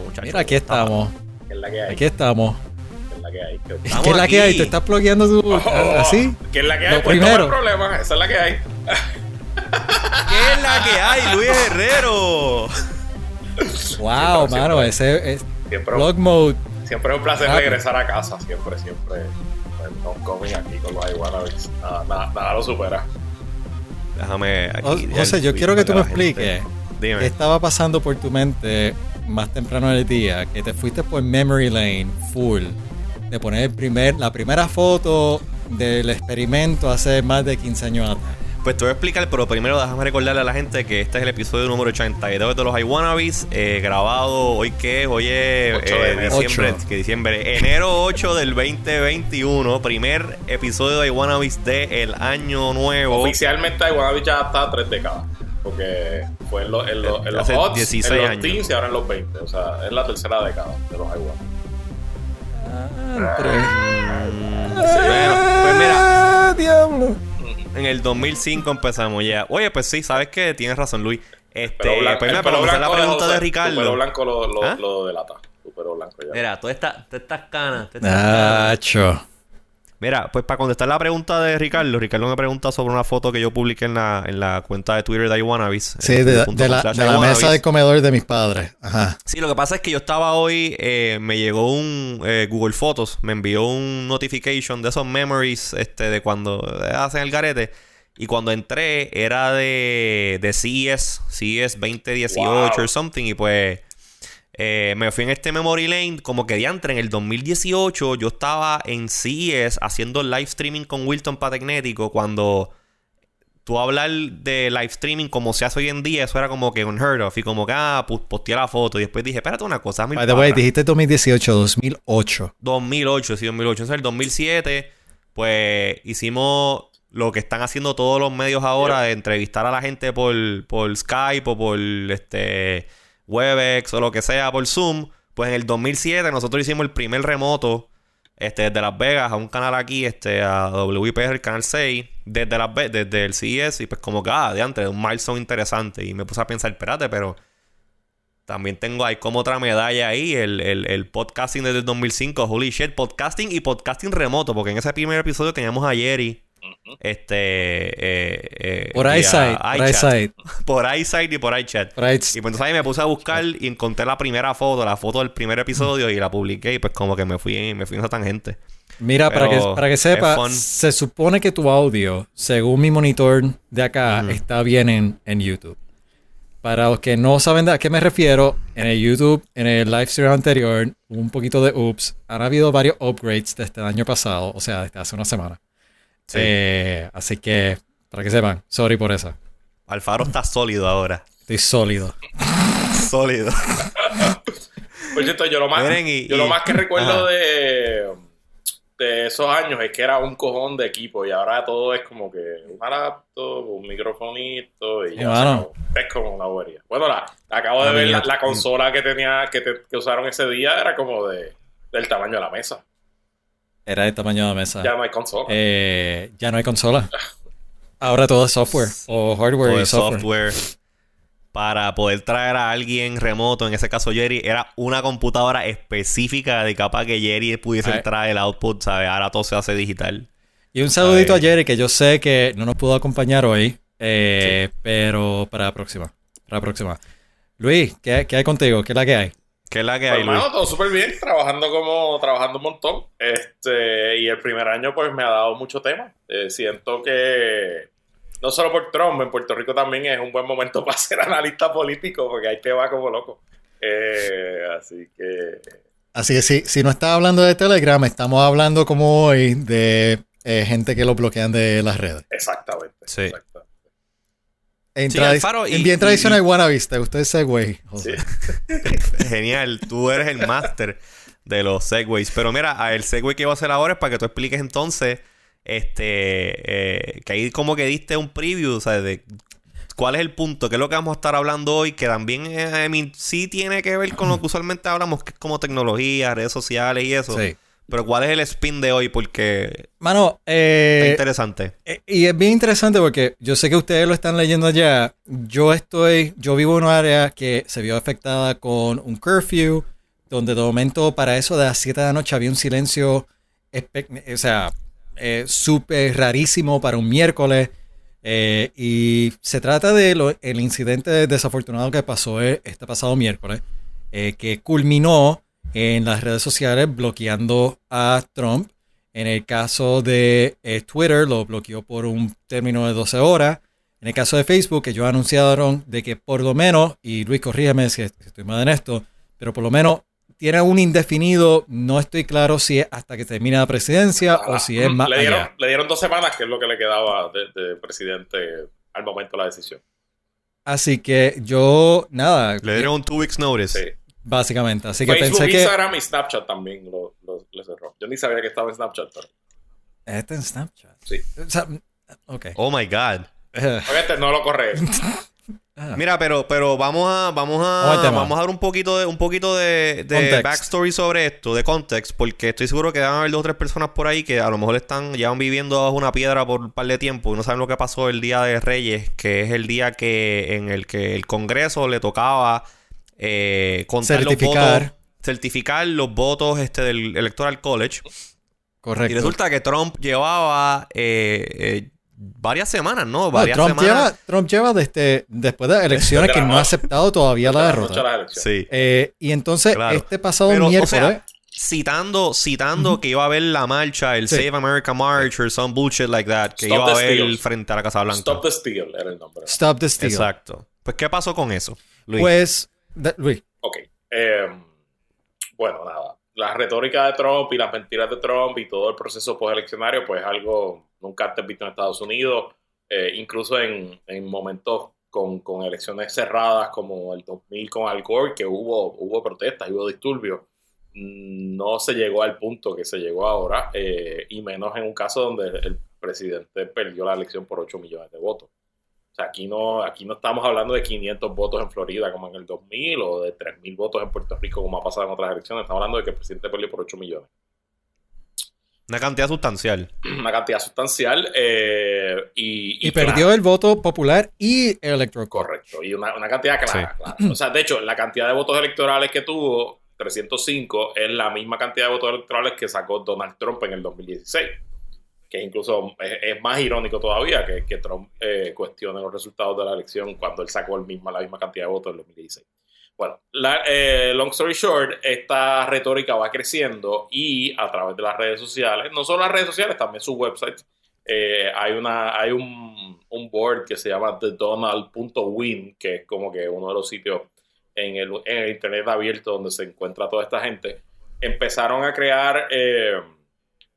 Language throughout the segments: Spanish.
pasado, muchachos. Mira, aquí estamos. ¿Qué es la que hay? Aquí estamos. ¿Qué es la que hay? ¿Qué, Estamos ¿Qué es la que hay? aquí. ¿Te estás bloqueando tu. Oh, así? ¿Qué es la que hay? Lo Pues no primero. hay problema, esa es la que hay. ¿Qué es la que hay, Luis Herrero? Wow, Siempre, mano. siempre. Ese es. Siempre, Blog mode. siempre es un placer Rápido. regresar a casa. Siempre, siempre. Pues, Homecoming aquí con los Iwanabis. Nada, nada, nada lo supera. Déjame aquí. José, el yo quiero que tú me expliques. Dime. ¿Qué estaba pasando por tu mente más temprano en el día? Que te fuiste por Memory Lane full. De poner el primer, la primera foto del experimento hace más de 15 años atrás. Pues te voy a explicar, pero primero déjame recordarle a la gente que este es el episodio número 82 de los iWannabes, eh, grabado hoy que es, hoy es 8 de eh, enero. diciembre, Ocho. que diciembre, enero 8 del 2021, primer episodio de iWannabes del año nuevo. Oficialmente Iwanabis ya está a tres décadas. Porque fue en, los- en los- en los Hace odds, 16 en los años. teens y ahora en los 20. O sea, es la tercera década de los Iwanabis. Bueno, pues mira, ¡Ah, diablo! en el 2005 empezamos ya. Oye, pues sí, sabes que tienes razón, Luis. Este, Pelo blanco- pues el mira, pelo para contestar la blanco pregunta de Tu pelo Ricardo. blanco lo, lo, ¿Ah? lo delata. Tu pelo blanco ya. Mira, todas estas, todas estas canas, todas estas canas. Nacho. Mira, pues para contestar la pregunta de Ricardo, Ricardo me pregunta sobre una foto que yo publiqué en la, en la cuenta de Twitter de iWannabes. Sí, de, la, de mesa de comedor de mis padres. Ajá. Sí, lo que pasa es que yo estaba hoy, eh, me llegó un eh, Google Fotos, me envió un notification de esos memories este, de cuando eh, hacen el garete. Y cuando entré era de, de CES, CES 2018 Wow. or something. Y pues eh, me fui en este Memory Lane, como que diantre, en el 2018 yo estaba en CES haciendo live streaming con Wilton Patagnético cuando tú hablar de live streaming como se hace hoy en día, eso era como que unheard of. Y como que, ah, posteé la foto. Y después dije, espérate una cosa, By the way, dijiste 2018, 2008. 2008, sí, 2008. Entonces, el 2007, pues hicimos lo que están haciendo todos los medios ahora, de entrevistar a la gente por, por Skype o por este Webex o lo que sea, por Zoom. Pues en el 2007 nosotros hicimos el primer remoto este, desde Las Vegas a un canal aquí, este, a WIPR, el canal 6, desde, Las Ve- desde el CES, y pues como que, ah, de antes, un milestone interesante. Y me puse a pensar, espérate, pero también tengo ahí como otra medalla ahí, el, el, el podcasting desde el 2005, holy shit, podcasting y podcasting remoto, porque en ese primer episodio teníamos a Jerry, este, eh, eh, Por iSight, por iSight. y por iChat. Por Y pues entonces ahí me puse a buscar y encontré la primera foto, la foto del primer episodio y la publiqué y pues como que me fui, me fui en esa tangente. Mira, para que, para que es sepa, fun. se supone que tu audio, según mi monitor de acá, está bien en, en YouTube. Para los que no saben de a qué me refiero, en el YouTube, en el live stream anterior, hubo un poquito de ups. Han habido varios upgrades desde el año pasado, o sea, desde hace una semana. Sí. Eh, así que, para que sepan, sorry por eso. Alfaro está sólido ahora. Estoy sólido. Sólido. Por cierto, yo lo más, Miren, y- yo lo más que recuerdo Ajá. de, de esos años es que era un cojón de equipo y ahora todo es como que una laptop, un microfonito y ya. Bueno. Es como una bobería. Bueno, la, acabo de ver la consola que tenía que, te- que usaron ese día era como de del tamaño de la mesa. Era el tamaño de mesa. Ya no hay consola. Eh, ya no hay consola. Ahora todo es software o hardware Todo y software. software para poder traer a alguien remoto, en ese caso Jerry, era una computadora específica de capaz que Jerry pudiese Ay. entrar el output, ¿sabes? Ahora todo se hace digital. Y un saludito Ay. a Jerry, que yo sé que no nos pudo acompañar hoy, eh, pero para la próxima. Para la próxima. Luis, ¿qué, qué hay contigo? ¿Qué es la que hay? ¿Qué es la que Pues, hay, Luis? todo súper bien, trabajando como, trabajando un montón. Este, y el primer año, pues, me ha dado mucho tema. Eh, siento que, no solo por Trump, en Puerto Rico también es un buen momento para ser analista político, porque ahí te va como loco. Eh, así que, Así que si, si no estás hablando de Telegram, estamos hablando como hoy de eh, gente que lo bloquean de las redes. exactamente. Sí. exactamente. En, Sí, tradi- Alfaro, y- en bien y- tradicional y- wannabes, ¿te gustó ese güey? Sí. Genial, tú eres el máster de los segways. Pero mira, el segue que voy a hacer ahora es para que tú expliques entonces, este, eh, que ahí como que diste un preview, o sea, de cuál es el punto, qué es lo que vamos a estar hablando hoy, que también eh, I mean, sí tiene que ver con lo que usualmente hablamos, que es como tecnología, redes sociales y eso. Sí. Pero ¿cuál es el spin de hoy? Porque Mano, eh, interesante. eh, y es bien interesante porque yo sé que ustedes lo están leyendo allá. Yo estoy, yo vivo en un área que se vio afectada con un curfew, donde de momento para eso de las 7 de la noche había un silencio, o sea, eh, súper rarísimo para un miércoles. Eh, y se trata de lo- el incidente desafortunado que pasó eh, este pasado miércoles, que culminó en las redes sociales bloqueando a Trump. En el caso de eh, Twitter, lo bloqueó por un término de 12 horas. En el caso de Facebook, ellos anunciaron de que por lo menos, y Luis, corrígeme si estoy mal en esto, pero por lo menos tiene un indefinido, no estoy claro si es hasta que termine la presidencia o si es más le, dieron, allá. le dieron dos semanas, que es lo que le quedaba de, de presidente al momento de la decisión. Así que yo, nada, Le dieron un two weeks notice. Sí. Básicamente. Así que Facebook, pensé que... Instagram y Snapchat también lo, lo- cerró. Yo ni sabía que estaba en Snapchat, pero Este en Snapchat. sí. O sea, ok. Oh my God. Obviamente no lo corre. Ah. Mira, pero, pero vamos a, vamos a, vamos a dar un poquito de, un poquito de, backstory sobre esto, de context, porque estoy seguro que van a haber dos o tres personas por ahí que a lo mejor están, llevan viviendo bajo una piedra por un par de tiempo y no saben lo que pasó el día de Reyes, que es el día que, en el que el Congreso le tocaba eh, contar Certificar. los votos, certificar los votos este, del Electoral College. Correcto. Y resulta que Trump llevaba eh, eh, varias semanas, ¿no? No, Varias Trump, semanas. lleva, Trump lleva desde después de las elecciones que no ha aceptado todavía la derrota. Sí. Eh, y entonces, Claro. este pasado Pero, o miércoles, sea, citando, citando que iba a haber la marcha, el Sí. Save America March or some bullshit like that, que Stop iba a haber frente a la Casa Blanca. Stop the Steal era el nombre. Stop the Steal. Exacto. Pues, ¿qué pasó con eso, Luis? Pues, Ok. Eh, bueno, nada. La retórica de Trump y las mentiras de Trump y todo el proceso posteleccionario, pues es algo nunca antes visto en Estados Unidos, eh, incluso en, en momentos con, elecciones cerradas como el 2000 con Al Gore, que hubo, hubo protestas, hubo disturbios. No se llegó al punto que se llegó ahora, eh, y menos en un caso donde el presidente perdió la elección por 8 millones de votos. Sea, aquí no, aquí no estamos hablando de 500 votos en Florida como en el 2000 o de 3.000 votos en Puerto Rico como ha pasado en otras elecciones. Estamos hablando de que el presidente perdió por 8 millones. Una cantidad sustancial. Una cantidad sustancial eh, y, perdió el voto popular y el electoral. Correcto, y una, una cantidad clara, clara. O sea, de hecho, la cantidad de votos electorales que tuvo, 305, es la misma cantidad de votos electorales que sacó Donald Trump en el 2016. Que incluso es, es más irónico todavía que, que Trump eh, cuestione los resultados de la elección cuando él sacó el mismo, la misma cantidad de votos en el 2016. Bueno, la- eh, long story short, esta retórica va creciendo y a través de las redes sociales, no solo las redes sociales, también sus websites, eh, hay, una, hay un, un board que se llama thedonald.win, que es como que uno de los sitios en el, en el internet abierto donde se encuentra toda esta gente. Empezaron a crear eh,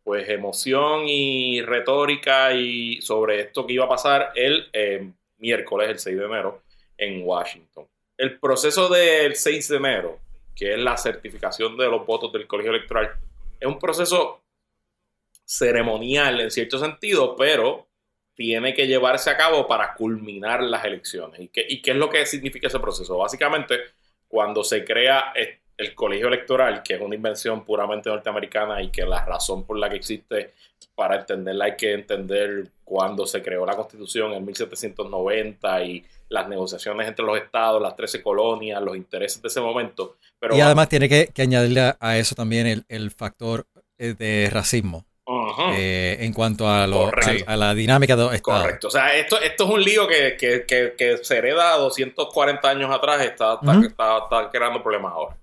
pues emoción y retórica y sobre esto que iba a pasar el eh, miércoles, el 6 de enero, en Washington. El proceso del 6 de enero, que es la certificación de los votos del colegio electoral, es un proceso ceremonial en cierto sentido, pero tiene que llevarse a cabo para culminar las elecciones. ¿Y qué, y qué es lo que significa ese proceso? Básicamente, cuando se crea el colegio electoral, que es una invención puramente norteamericana y que la razón por la que existe, para entenderla hay que entender cuando se creó la constitución en 1790 y las negociaciones entre los estados, las 13 colonias, los intereses de ese momento. Pero Y además tiene que, que añadirle a, eso también el, el factor eh, de racismo eh, en cuanto a, lo- a, a la dinámica de los estados. Correcto. O sea, esto, esto es un lío que, que, que, que se hereda 240 años atrás, está, está, está, está creando problemas ahora.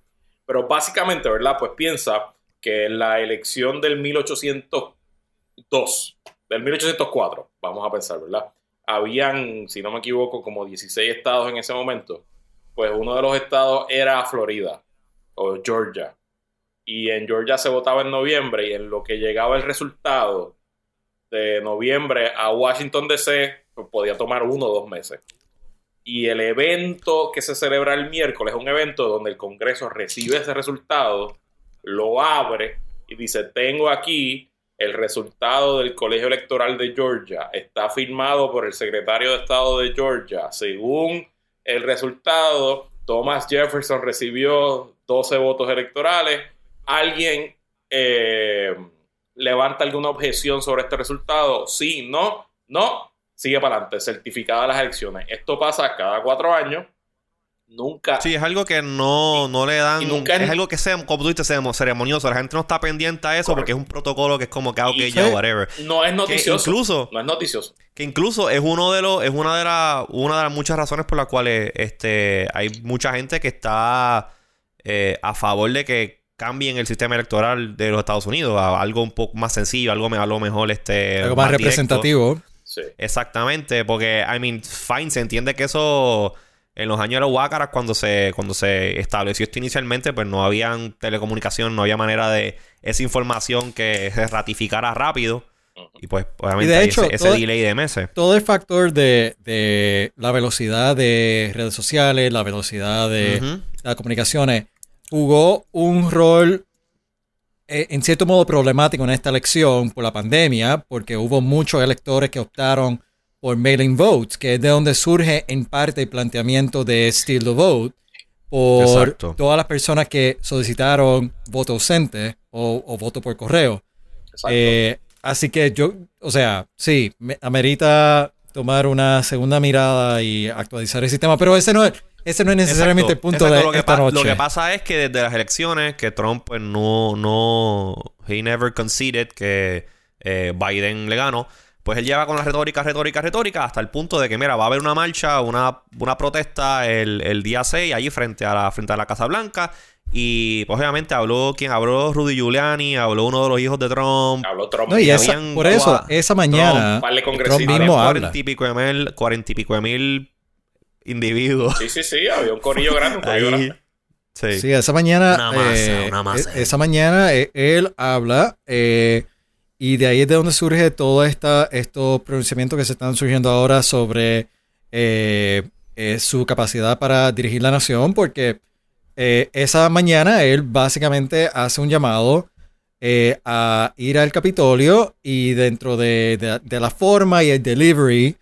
Pero básicamente, ¿verdad? Pues piensa que la elección del 1802, del 1804, vamos a pensar, ¿verdad? Habían, si no me equivoco, como 16 estados en ese momento. Pues uno de los estados era Florida o Georgia. Y en Georgia se votaba en noviembre y en lo que llegaba el resultado de noviembre a Washington DC pues, podía tomar uno o dos meses. Y el evento que se celebra el miércoles es un evento donde el Congreso recibe ese resultado, lo abre y dice, tengo aquí el resultado del colegio electoral de Georgia. Está firmado por el secretario de Estado de Georgia. Según el resultado, Thomas Jefferson recibió 12 votos electorales. Alguien eh, levanta alguna objeción sobre este resultado. Sí, no, no, sigue para adelante, certificada las elecciones. Esto pasa cada cuatro años. Nunca. Sí, es algo que no, no le dan. y nunca es es- algo que sea, como tú dices, sea ceremonioso. La gente no está pendiente a eso porque es un protocolo que es como que, ah, ok, ya, whatever. No es Que noticioso. incluso, No es noticioso. que incluso es uno de los, es una de las, una de las muchas razones por las cuales este hay mucha gente que está eh, a favor de que cambien el sistema electoral de los Estados Unidos a algo un poco más sencillo, algo, me- algo mejor, este, Algo más representativo. Sí. Exactamente, porque, I mean, fine, se entiende que eso en los años de los Huácaras, cuando se, cuando se estableció esto inicialmente, pues no habían telecomunicación, no había manera de esa información que se ratificara rápido. Y pues, obviamente, Y de hay hecho, ese, ese todo- delay de meses. Todo el factor de, de la velocidad de redes sociales, la velocidad de las comunicaciones, jugó un rol en cierto modo problemático en esta elección por la pandemia, porque hubo muchos electores que optaron por mailing votes, que es de donde surge en parte el planteamiento de Steal the Vote por Exacto. todas las personas que solicitaron voto ausente o, o voto por correo. Exacto. Eh, así que yo, o sea, sí, me amerita tomar una segunda mirada y actualizar el sistema, pero ese no es, ese no es necesariamente Exacto, el punto exacto. de lo que esta noche. Lo que pasa es que desde las elecciones, que Trump pues no, no, he never conceded que eh, Biden le ganó, pues él lleva con la retórica, retórica, retórica, hasta el punto de que, mira, va a haber una marcha, una, una protesta el, el día 6 allí frente a la, frente a la Casa Blanca. Y pues obviamente habló quien habló Rudy Giuliani, habló uno de los hijos de Trump. Habló Trump. No, y y esa- habían por eso, esa mañana, Trump, Trump mismo habla. cuarenta y pico de mil, cuarenta y pico de mil individuos. Sí, sí, sí. Había un corillo grande. Un corillo Ahí. grande. Sí. Sí, esa mañana. Una masa, eh, una masa. e- Esa mañana eh, él habla eh, y de ahí es de donde surge todo esta, estos pronunciamientos que se están surgiendo ahora sobre eh, eh, su capacidad para dirigir la nación, porque eh, esa mañana él básicamente hace un llamado eh, a ir al Capitolio y dentro de, de- de la forma y el delivery,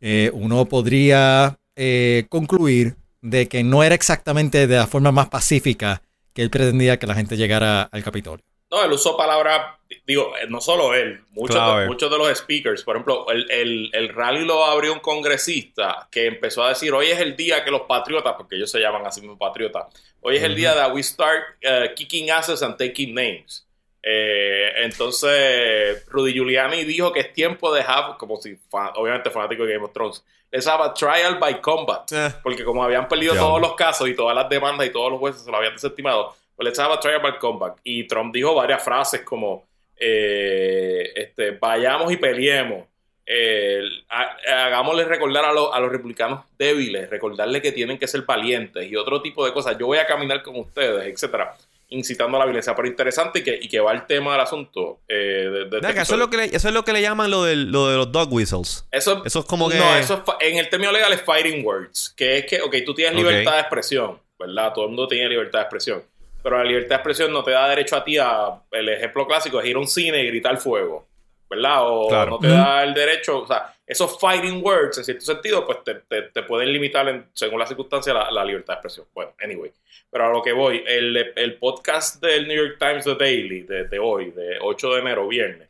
eh, uno podría eh, concluir de que no era exactamente de la forma más pacífica que él pretendía que la gente llegara al Capitolio. No, él usó palabras, digo, eh, no solo él, muchos, Clave. de, muchos de los speakers, por ejemplo, el, el- el rally lo abrió un congresista que empezó a decir, hoy es el día que los patriotas, porque ellos se llaman así mismo patriotas, hoy es el día de we start uh, kicking asses and taking names. Eh, entonces, Rudy Giuliani dijo que es tiempo de have, como si, obviamente fanático de Game of Thrones, les have a trial by combat. Eh. Porque como habían perdido todos los casos y todas las demandas y todos los jueces se lo habían desestimado, pues have a trial by combat. Y Trump dijo varias frases como, eh, este, vayamos y peleemos. Eh, ha- hagámosle recordar a, los- a los republicanos débiles, recordarle que tienen que ser valientes y otro tipo de cosas. Yo voy a caminar con ustedes, etcétera, incitando a la violencia. Pero interesante y que, y que va el tema del asunto. eh, de- de este eso, es lo que le, eso es lo que le llaman lo, del, lo de los dog whistles. Eso, Eso es como que- No, eso es en el término legal es fighting words, que es que, ok, tú tienes libertad de expresión, ¿verdad? Todo el mundo tiene libertad de expresión, pero la libertad de expresión no te da derecho a ti a, el ejemplo clásico es ir a un cine y gritar fuego, ¿verdad? O Claro. no te da el derecho, o sea, esos fighting words, en cierto sentido, pues te, te- te pueden limitar, en- según la circunstancia, la, la libertad de expresión. Bueno, anyway. Pero a lo que voy, el, el podcast del New York Times The Daily, de, de hoy, de 8 de enero, viernes,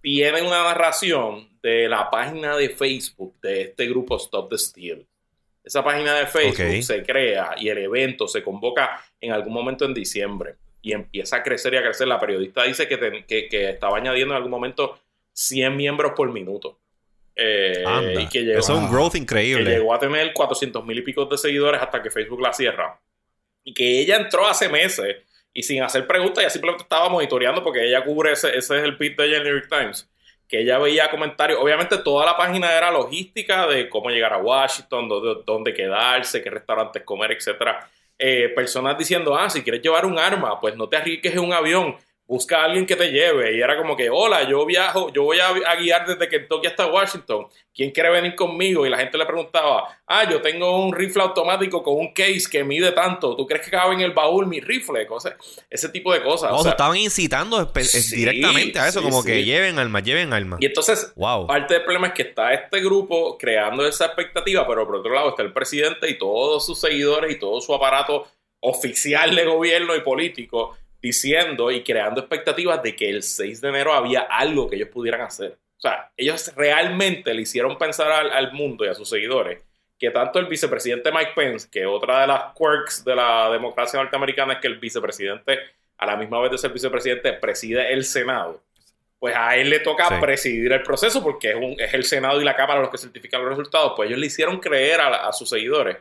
tiene una narración de la página de Facebook de este grupo Stop the Steal. Esa página de Facebook Ok. se crea y el evento se convoca en algún momento en diciembre y empieza a crecer y a crecer. La periodista dice que, que, que estaba añadiendo en algún momento 100 miembros por minuto. Eh, Anda. y que llegó, Eso es un growth que increíble. llegó a tener 400 mil y pico de seguidores hasta que Facebook la cierra. Y que ella entró hace meses y sin hacer preguntas, ya simplemente estaba monitoreando porque ella cubre ese, ese es el pit de ella en New York Times. Que ella veía comentarios. Obviamente, toda la página era logística de cómo llegar a Washington, dónde, dónde quedarse, qué restaurantes comer, etcétera. Eh, personas diciendo, ah, si quieres llevar un arma, pues no te arriesgues en un avión, busca a alguien que te lleve. Y era como que, hola, yo viajo, yo voy a, a guiar desde Kentucky hasta Washington. ¿Quién quiere venir conmigo? Y la gente le preguntaba, ah, yo tengo un rifle automático con un case que mide tanto. ¿Tú crees que cabe en el baúl mi rifle? Cosas, ese tipo de cosas. No, O sea, estaban incitando Sí, directamente a eso, sí, como sí. que lleven armas, lleven armas. y entonces, Wow. Parte del problema es que está este grupo creando esa expectativa, pero por otro lado está el presidente y todos sus seguidores y todo su aparato oficial de gobierno y político diciendo y creando expectativas de que el 6 de enero había algo que ellos pudieran hacer. O sea, ellos realmente le hicieron pensar al, al mundo y a sus seguidores que tanto el vicepresidente Mike Pence, que otra de las quirks de la democracia norteamericana es que el vicepresidente, a la misma vez de ser vicepresidente, preside el Senado. Pues a él le toca Sí. presidir el proceso porque es, un- es el Senado y la Cámara los que certifican los resultados. Pues ellos le hicieron creer a sus seguidores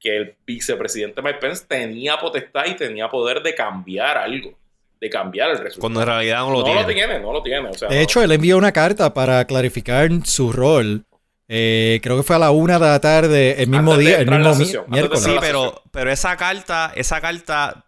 que el vicepresidente Mike Pence tenía potestad y tenía poder de cambiar algo, de cambiar el resultado. Cuando en realidad no lo no tiene. lo tiene, no lo tiene. O sea, De no- hecho, él envió una carta para clarificar su rol. Eh, creo que fue a la una de la tarde, el mismo Antes de día, el mismo la mi- sesión, antes de miércoles. Sí, la pero, pero esa carta, esa carta,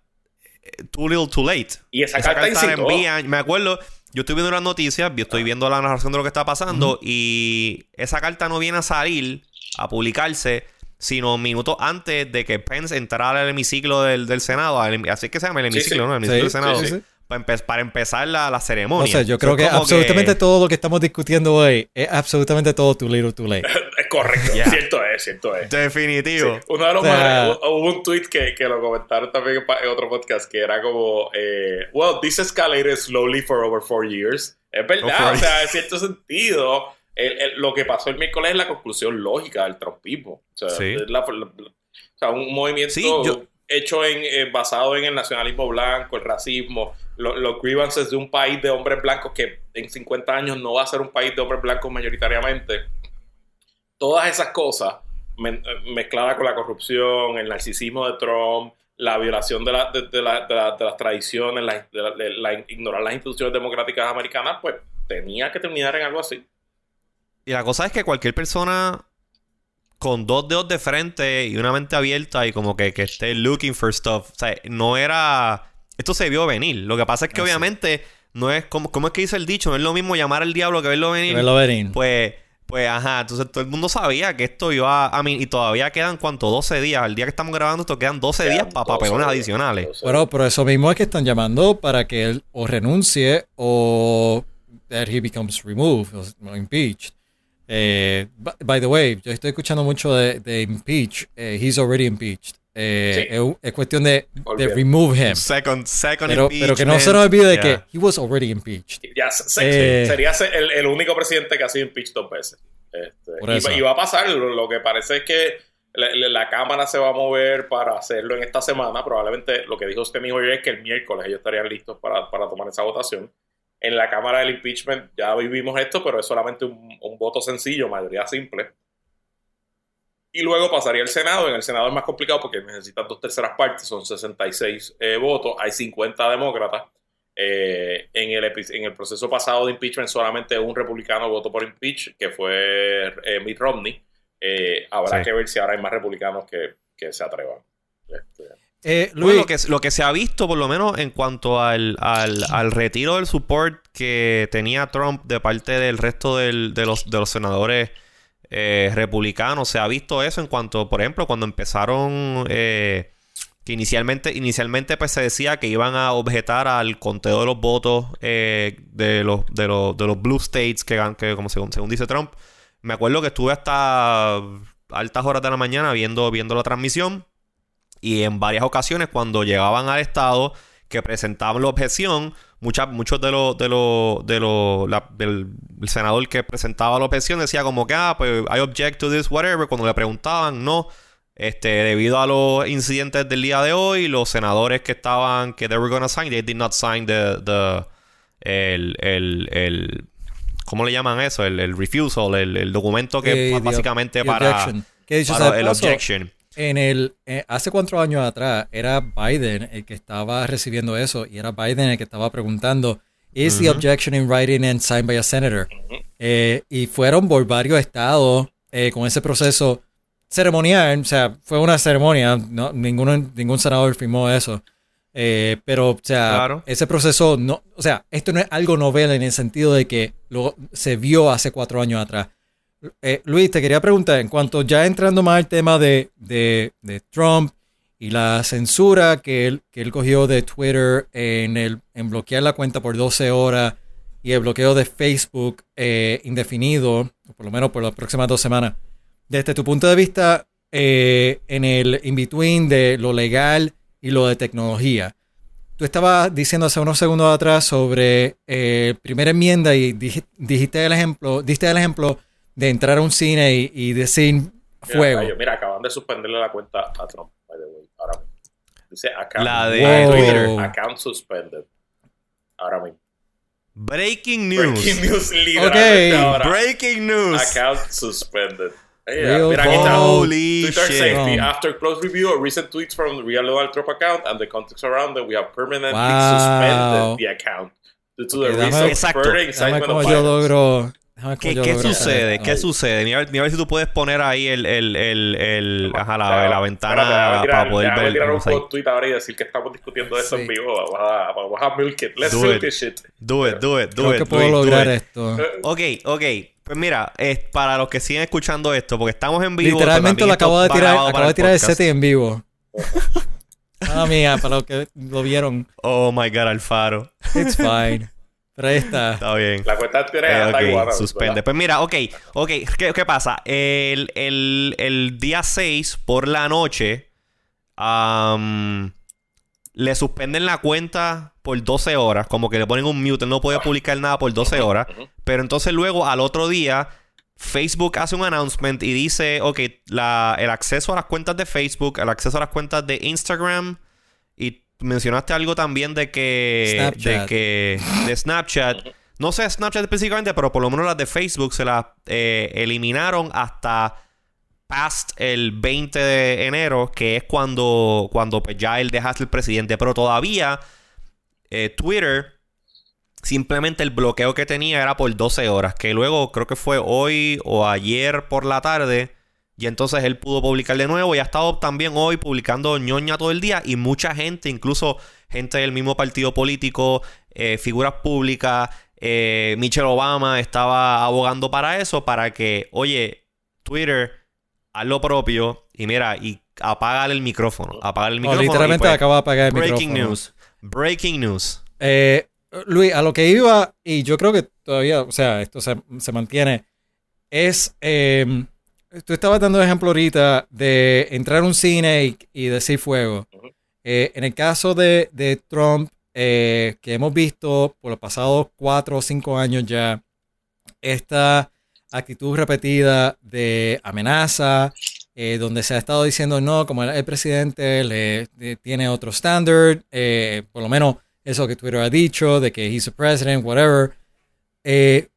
eh, too little, too late. y esa, carta, la incitó. envían, me acuerdo, yo estoy viendo las noticias, yo estoy viendo la narración de lo que está pasando y esa carta no viene a salir, a publicarse, sino minutos antes de que Pence entrara al hemiciclo del, del Senado, al así es que se llama el Sí, hemiciclo, sí. ¿no? El hemiciclo Sí, del Senado. sí, sí. Para, empe- para empezar la, la ceremonia. sé, yo Eso creo es que absolutamente todo lo que estamos discutiendo hoy es absolutamente todo too little too late. Es correcto, Ya. cierto es, cierto es. Definitivo. Sí, Uno de los O sea- más- hubo un tweet que, que lo comentaron también en otro podcast que era como, eh, well, this escalated slowly for over four years. Es verdad, o sea, en cierto sentido, el- el- lo que pasó el miércoles es la conclusión lógica del trumpismo. O sea, Sí. es la- la- o sea, un movimiento Sí, yo- hecho en, eh, basado en el nacionalismo blanco, el racismo, lo- los grievances de un país de hombres blancos que en 50 años no va a ser un país de hombres blancos mayoritariamente todas esas cosas eh, mezcladas con la corrupción, el narcisismo de Trump, la violación de, la- de- de la- de la- de las tradiciones, la- ignorar las instituciones democráticas americanas, pues tenía que terminar en algo así. Y la cosa es que cualquier persona con dos dedos de frente y una mente abierta y como que, que esté looking for stuff, o sea, no era... Esto se vio venir. Lo que pasa es que Ah, obviamente no es como... ¿Cómo es que dice el dicho? No es lo mismo llamar al diablo que verlo venir. Verlo venir. Pues, pues, ajá. Entonces todo el mundo sabía que esto iba a... mí y todavía quedan, ¿cuánto? 12 días. El día que estamos grabando esto quedan 12 días para 12 papelones adicionales. 12 Bueno, por eso mismo es que están llamando para que él o renuncie o that he becomes removed o impeached. Eh, by the way, yo estoy escuchando mucho de, de impeach. Eh, he's already impeached. Eh, Sí. es, es cuestión de, de remove him. Second, second Pero, pero que no se nos olvide de que he was already impeached. Ya se- Eh. sería se- el, el único presidente que ha sido impeached dos veces. Este, y, y va a pasar, lo, lo que parece es que la, la- la Cámara se va a mover para hacerlo en esta semana. Probablemente lo que dijo Steny Hoyer es que el miércoles ellos estarían listos para, para tomar esa votación. En la Cámara del Impeachment ya vivimos esto, pero es solamente un, un voto sencillo, mayoría simple. Y luego pasaría al Senado. En el Senado es más complicado porque necesitan dos terceras partes, son 66 eh, votos, hay 50 demócratas. Eh, en, el, en el proceso pasado de impeachment solamente un republicano votó por impeach, que fue eh, Mitt Romney. Eh, habrá Sí. que ver si ahora hay más republicanos que, que se atrevan. Este, Eh, Bueno, lo, que, lo que se ha visto, por lo menos en cuanto al, al, al retiro del support que tenía Trump de parte del resto del- de, los, de los senadores eh, republicanos, se ha visto eso en cuanto, por ejemplo, cuando empezaron, eh, que inicialmente, inicialmente pues se decía que iban a objetar al conteo de los votos eh, de, los, de, los, de los blue states, que, que como según, según dice Trump. Me acuerdo que estuve hasta altas horas de la mañana viendo, viendo la transmisión. Y en varias ocasiones, cuando llegaban al Estado que presentaban la objeción, muchas, muchos de los, de los, de los, del el senador que presentaba la objeción decía como que, ah, pues I object to this, whatever. Cuando le preguntaban, no. Este, debido a los incidentes del día de hoy, los senadores que estaban, que they were gonna sign, they did not sign the, the, el, el, el, ¿cómo le llaman eso? El, el refusal, el, el documento que eh, the- básicamente the para, objection. Que dicho para el objection. En el, eh, hace cuatro años atrás era Biden el que estaba recibiendo eso y era Biden el que estaba preguntando, ¿Is the Ujú. objection in writing and signed by a senator? Eh, y fueron por varios estados eh, con ese proceso ceremonial, o sea, fue una ceremonia, no, ninguno, ningún senador firmó eso. Eh, pero, o sea, Claro. ese proceso, no, o sea, esto no es algo novel en el sentido de que lo, se vio hace cuatro años atrás. Eh, Luis, te quería preguntar, en cuanto ya entrando más al tema de, de, de Trump y la censura que él, que él cogió de Twitter en, el, en bloquear la cuenta por 12 horas y el bloqueo de Facebook eh, indefinido, por lo menos por las próximas dos semanas. Desde tu punto de vista, eh, en el in-between de lo legal y lo de tecnología, tú estabas diciendo hace unos segundos atrás sobre eh, primera enmienda y dij- dijiste el ejemplo, diste el ejemplo de entrar a un cine y, y decir Mira, fuego. rayo, mira, acaban de suspenderle la cuenta a Trump, by the way, ahora mismo. Dice account, La de Wow. Twitter. account suspended. Ahora mismo. Breaking news. Breaking news literalmente Ok. ahora. Breaking news. Account suspended. Real mira, aquí está. Holy Twitter shit. safety. After close review of recent tweets from the real Donald Trump account and the context around them, we have permanently Wow. suspended the account due to Ok, the of Exacto. cómo of yo violence. logro. ¿Qué, qué sucede? ¿Qué sucede? Mira, a ver- mira a ver si tú puedes poner ahí el, el, el, el- ajá, la, la ventana espérate, déjame tirar- para poder ver. tirar un ahí. tweet ahora y decir que estamos discutiendo esto Sí. en vivo. Vamos a, vamos a milk it. Let's Do milk it. this shit. Do it, do it, do Creo it. que do puedo it, do lograr it. esto. Ok, ok. Pues mira, es para los que siguen escuchando esto, porque estamos en vivo. Literalmente lo acabo de tirar, acabo para de tirar el set en vivo. Ah, mía, para los que lo vieron. Oh my god, Alfaro. It's fine. Pero ahí está. Está bien. La cuenta de Twitter Eh, está ok, igual. suspende. ¿verdad? Pues mira, ok, ok. ¿Qué, qué pasa? El, el- el día 6 por la noche le suspenden la cuenta por 12 horas. Como que le ponen un mute. Él no puede publicar nada por 12 horas. Pero entonces luego al otro día Facebook hace un announcement y dice, ok, la- el acceso a las cuentas de Facebook, el acceso a las cuentas de Instagram y mencionaste algo también de que Snapchat. de que de Snapchat. No sé Snapchat específicamente, pero por lo menos las de Facebook se las eh, eliminaron hasta past el 20 de enero, que es cuando, cuando pues, ya él deja de ser presidente. Pero todavía eh, Twitter, simplemente el bloqueo que tenía era por 12 horas, que luego creo que fue hoy o ayer por la tarde. Y entonces él pudo publicar de nuevo y ha estado también hoy publicando ñoña todo el día. Y mucha gente, incluso gente del mismo partido político, eh, figuras públicas, eh, Michelle Obama estaba abogando para eso, para que, oye, Twitter, haz lo propio y mira, y apágale el micrófono. Apágale el No, micrófono. literalmente pues, de apagar el Breaking micrófono. news. Breaking news. Eh, Luis, a lo que iba, y yo creo que todavía, o sea, esto se, se mantiene, es, eh, tú estabas dando ejemplo ahorita de entrar a un cine y, y decir fuego. Eh, en el caso de, de Trump, eh, que hemos visto por los pasados cuatro o cinco años ya, esta actitud repetida de amenaza, eh, donde se ha estado diciendo no, como el, el presidente le, le tiene otro estándar, eh, por lo menos eso que Twitter ha dicho, de que he's a president, whatever. Eh,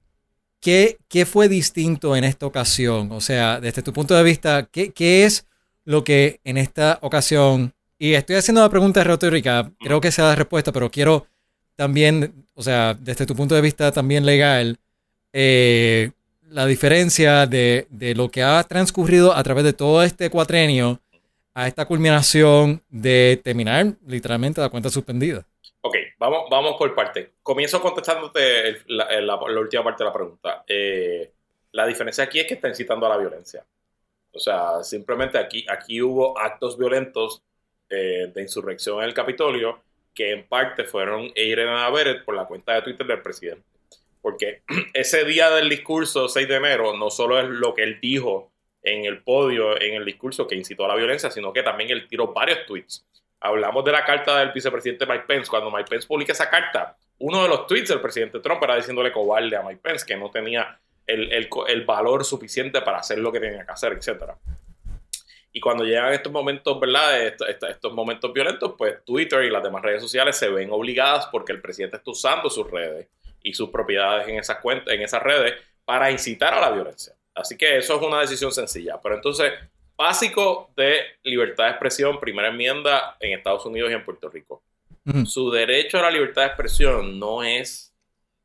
¿qué, fue distinto en esta ocasión? O sea, desde tu punto de vista, ¿qué, qué es lo que en esta ocasión, y estoy haciendo una pregunta retórica, creo que sea la respuesta, pero quiero también, o sea, desde tu punto de vista también legal, eh, la diferencia de, de lo que ha transcurrido a través de todo este cuatrenio a esta culminación de terminar literalmente la cuenta suspendida. Ok, vamos, vamos por parte. Comienzo contestándote la, última parte de la pregunta. Eh, la diferencia aquí es que está incitando a la violencia. O sea, simplemente aquí, aquí hubo actos violentos eh, de insurrección en el Capitolio que en parte fueron and abetted por la cuenta de Twitter del presidente. Porque ese día del discurso, 6 de enero, no solo es lo que él dijo en el podio, en el discurso que incitó a la violencia, sino que también él tiró varios tweets. Hablamos de la carta del vicepresidente Mike Pence. Cuando Mike Pence publica esa carta, uno de los tweets del presidente Trump era diciéndole cobarde a Mike Pence, que no tenía el, el valor suficiente para hacer lo que tenía que hacer, etcétera. Y cuando llegan estos momentos, ¿verdad? Est- est- Estos momentos violentos, pues Twitter y las demás redes sociales se ven obligadas porque el presidente está usando sus redes y sus propiedades en esas cuentas, en esas redes, para incitar a la violencia. Así que eso es una decisión sencilla. Pero entonces, básico de libertad de expresión, primera enmienda en Estados Unidos y en Puerto Rico. Su derecho a la libertad de expresión no es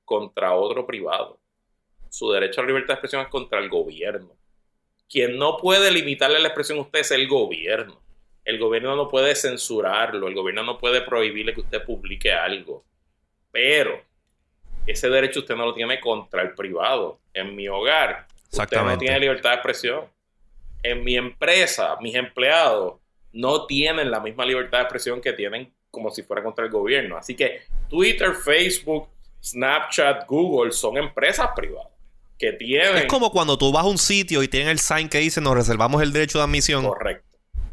contra otro privado. Su derecho a la libertad de expresión es contra el gobierno. Quien no puede limitarle la expresión a usted es el gobierno. El gobierno no puede censurarlo, el gobierno no puede prohibirle que usted publique algo. Pero ese derecho usted no lo tiene contra el privado. En mi hogar, usted no tiene libertad de expresión. En mi empresa, mis empleados no tienen la misma libertad de expresión que tienen como si fuera contra el gobierno. Así que Twitter, Facebook, Snapchat, Google son empresas privadas que tienen... Es como cuando tú vas a un sitio y tienen el sign que dice nos reservamos el derecho de admisión. Correcto,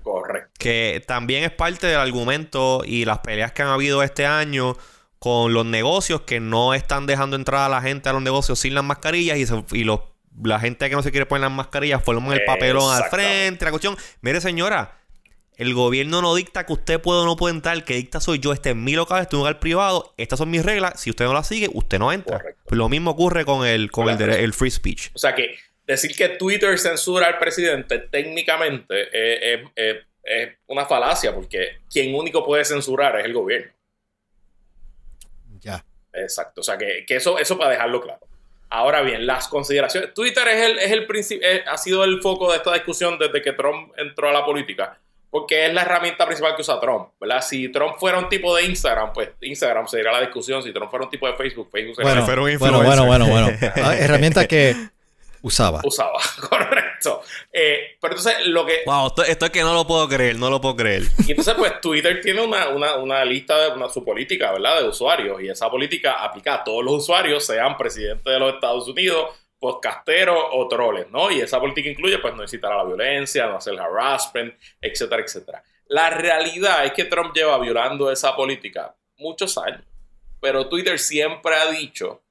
correcto. que también es parte del argumento y las peleas que han habido este año con los negocios que no están dejando entrar a la gente a los negocios sin las mascarillas y, y los, la gente que no se quiere poner las mascarillas ponemos el papelón al frente, la cuestión. Mire señora, el gobierno no dicta que usted puede o no puede entrar, el que dicta soy yo, este es mi local, este es un lugar privado, estas son mis reglas, si usted no las sigue, usted no entra. Pues lo mismo ocurre con el, con el, el free speech. O sea que decir que Twitter censura al presidente técnicamente es, una falacia, porque quien único puede censurar es el gobierno. Ya. Exacto. O sea que, eso, eso para dejarlo claro. Ahora bien, las consideraciones. Twitter es el, es el ha sido el foco de esta discusión desde que Trump entró a la política. Porque es la herramienta principal que usa Trump, ¿verdad? Si Trump fuera un tipo de Instagram, pues Instagram sería la discusión. Si Trump fuera un tipo de Facebook, Facebook sería bueno, bueno, bueno, bueno, bueno. herramienta que usaba. Usaba, correcto. Eh, pero entonces lo que... Wow, esto, es que no lo puedo creer, no lo puedo creer. Y entonces pues Twitter tiene una, una, una lista de una, su política, ¿verdad? De usuarios. Y esa política aplica a todos los usuarios, sean presidentes de los Estados Unidos, podcasteros o troles, ¿no? Y esa política incluye pues no incitar a la violencia, no hacer harassment, etcétera, etcétera. La realidad es que Trump lleva violando esa política muchos años. Pero Twitter siempre ha dicho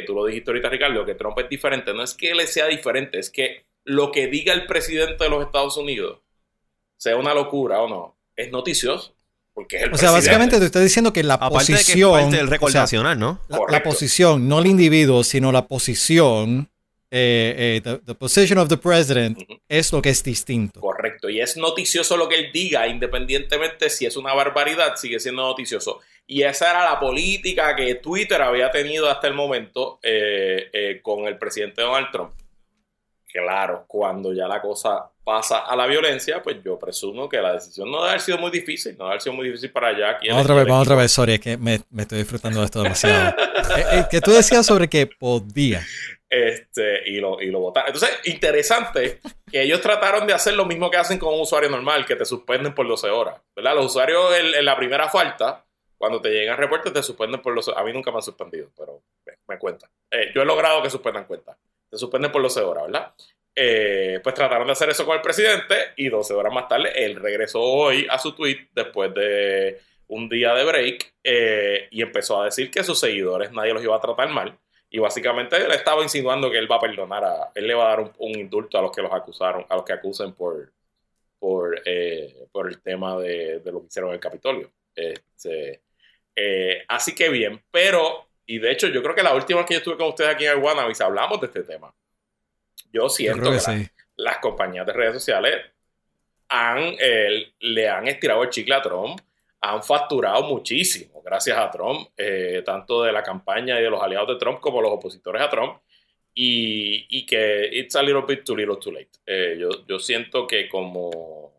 que tú lo dijiste ahorita, Ricardo, que Trump es diferente. No es que él sea diferente, es que lo que diga el presidente de los Estados Unidos, sea una locura o no, es noticioso. Porque es el o sea, básicamente te estoy diciendo que la posición. del récord nacional, ¿no? La, posición, no el individuo, sino la posición. Eh, eh, the, position of the president es lo que es distinto. Correcto. Y es noticioso lo que él diga, independientemente si es una barbaridad, sigue siendo noticioso. Y esa era la política que Twitter había tenido hasta el momento eh, eh, con el presidente Donald Trump. Claro, cuando ya la cosa pasa a la violencia, pues yo presumo que la decisión no debe haber sido muy difícil, no debe haber sido muy difícil para Jack. Vamos otra vez, vamos otra vez, sorry, es que me, estoy disfrutando de esto demasiado. eh, que tú decías sobre que podía. Este, y lo, y lo votaron. Entonces, interesante que ellos trataron de hacer lo mismo que hacen con un usuario normal, que te suspenden por 12 horas. ¿verdad? Los usuarios en la primera falta cuando te llegan reportes te suspenden por los... A mí nunca me han suspendido, pero me, cuenta. Eh, yo he logrado que suspendan cuenta. Te suspenden por 12 horas, ¿verdad? Eh, pues trataron de hacer eso con el presidente y 12 horas más tarde él regresó hoy a su tweet después de un día de break eh, y empezó a decir que sus seguidores nadie los iba a tratar mal. Y básicamente él estaba insinuando que él va a perdonar a... Él le va a dar un, indulto a los que los acusaron, a los que acusen por, por, por el tema de, de, lo que hicieron en el Capitolio. Este, eh, así que bien, pero, y de hecho yo creo que la última vez que yo estuve con ustedes aquí en Guanavis hablamos de este tema. Yo siento que, las compañías de redes sociales han, le han estirado el chicle a Trump, han facturado muchísimo gracias a Trump, eh, tanto de la campaña y de los aliados de Trump como los opositores a Trump. Y, que it's a little bit too little too late. Eh, yo, yo siento que como,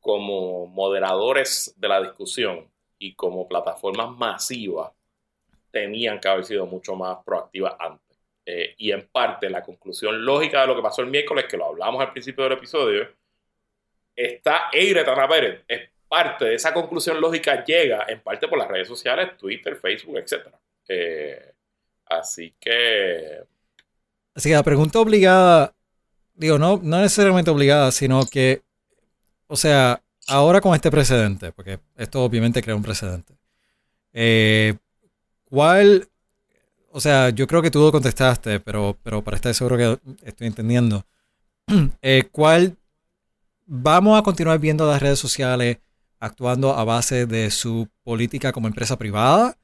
como moderadores de la discusión, y como plataformas masivas tenían que haber sido mucho más proactivas antes. Eh, y en parte la conclusión lógica de lo que pasó el miércoles, que lo hablamos al principio del episodio, está Eiretana Pérez. Parte de esa conclusión lógica, llega en parte por las redes sociales, Twitter, Facebook, etc. Eh, así que... Así que la pregunta obligada, digo, no, no necesariamente obligada, sino que, o sea, ahora con este precedente, porque esto obviamente crea un precedente, eh, ¿cuál, o sea, yo creo que tú lo contestaste, pero, pero para estar seguro que estoy entendiendo, eh, ¿cuál vamos a continuar viendo las redes sociales actuando a base de su política como empresa privada?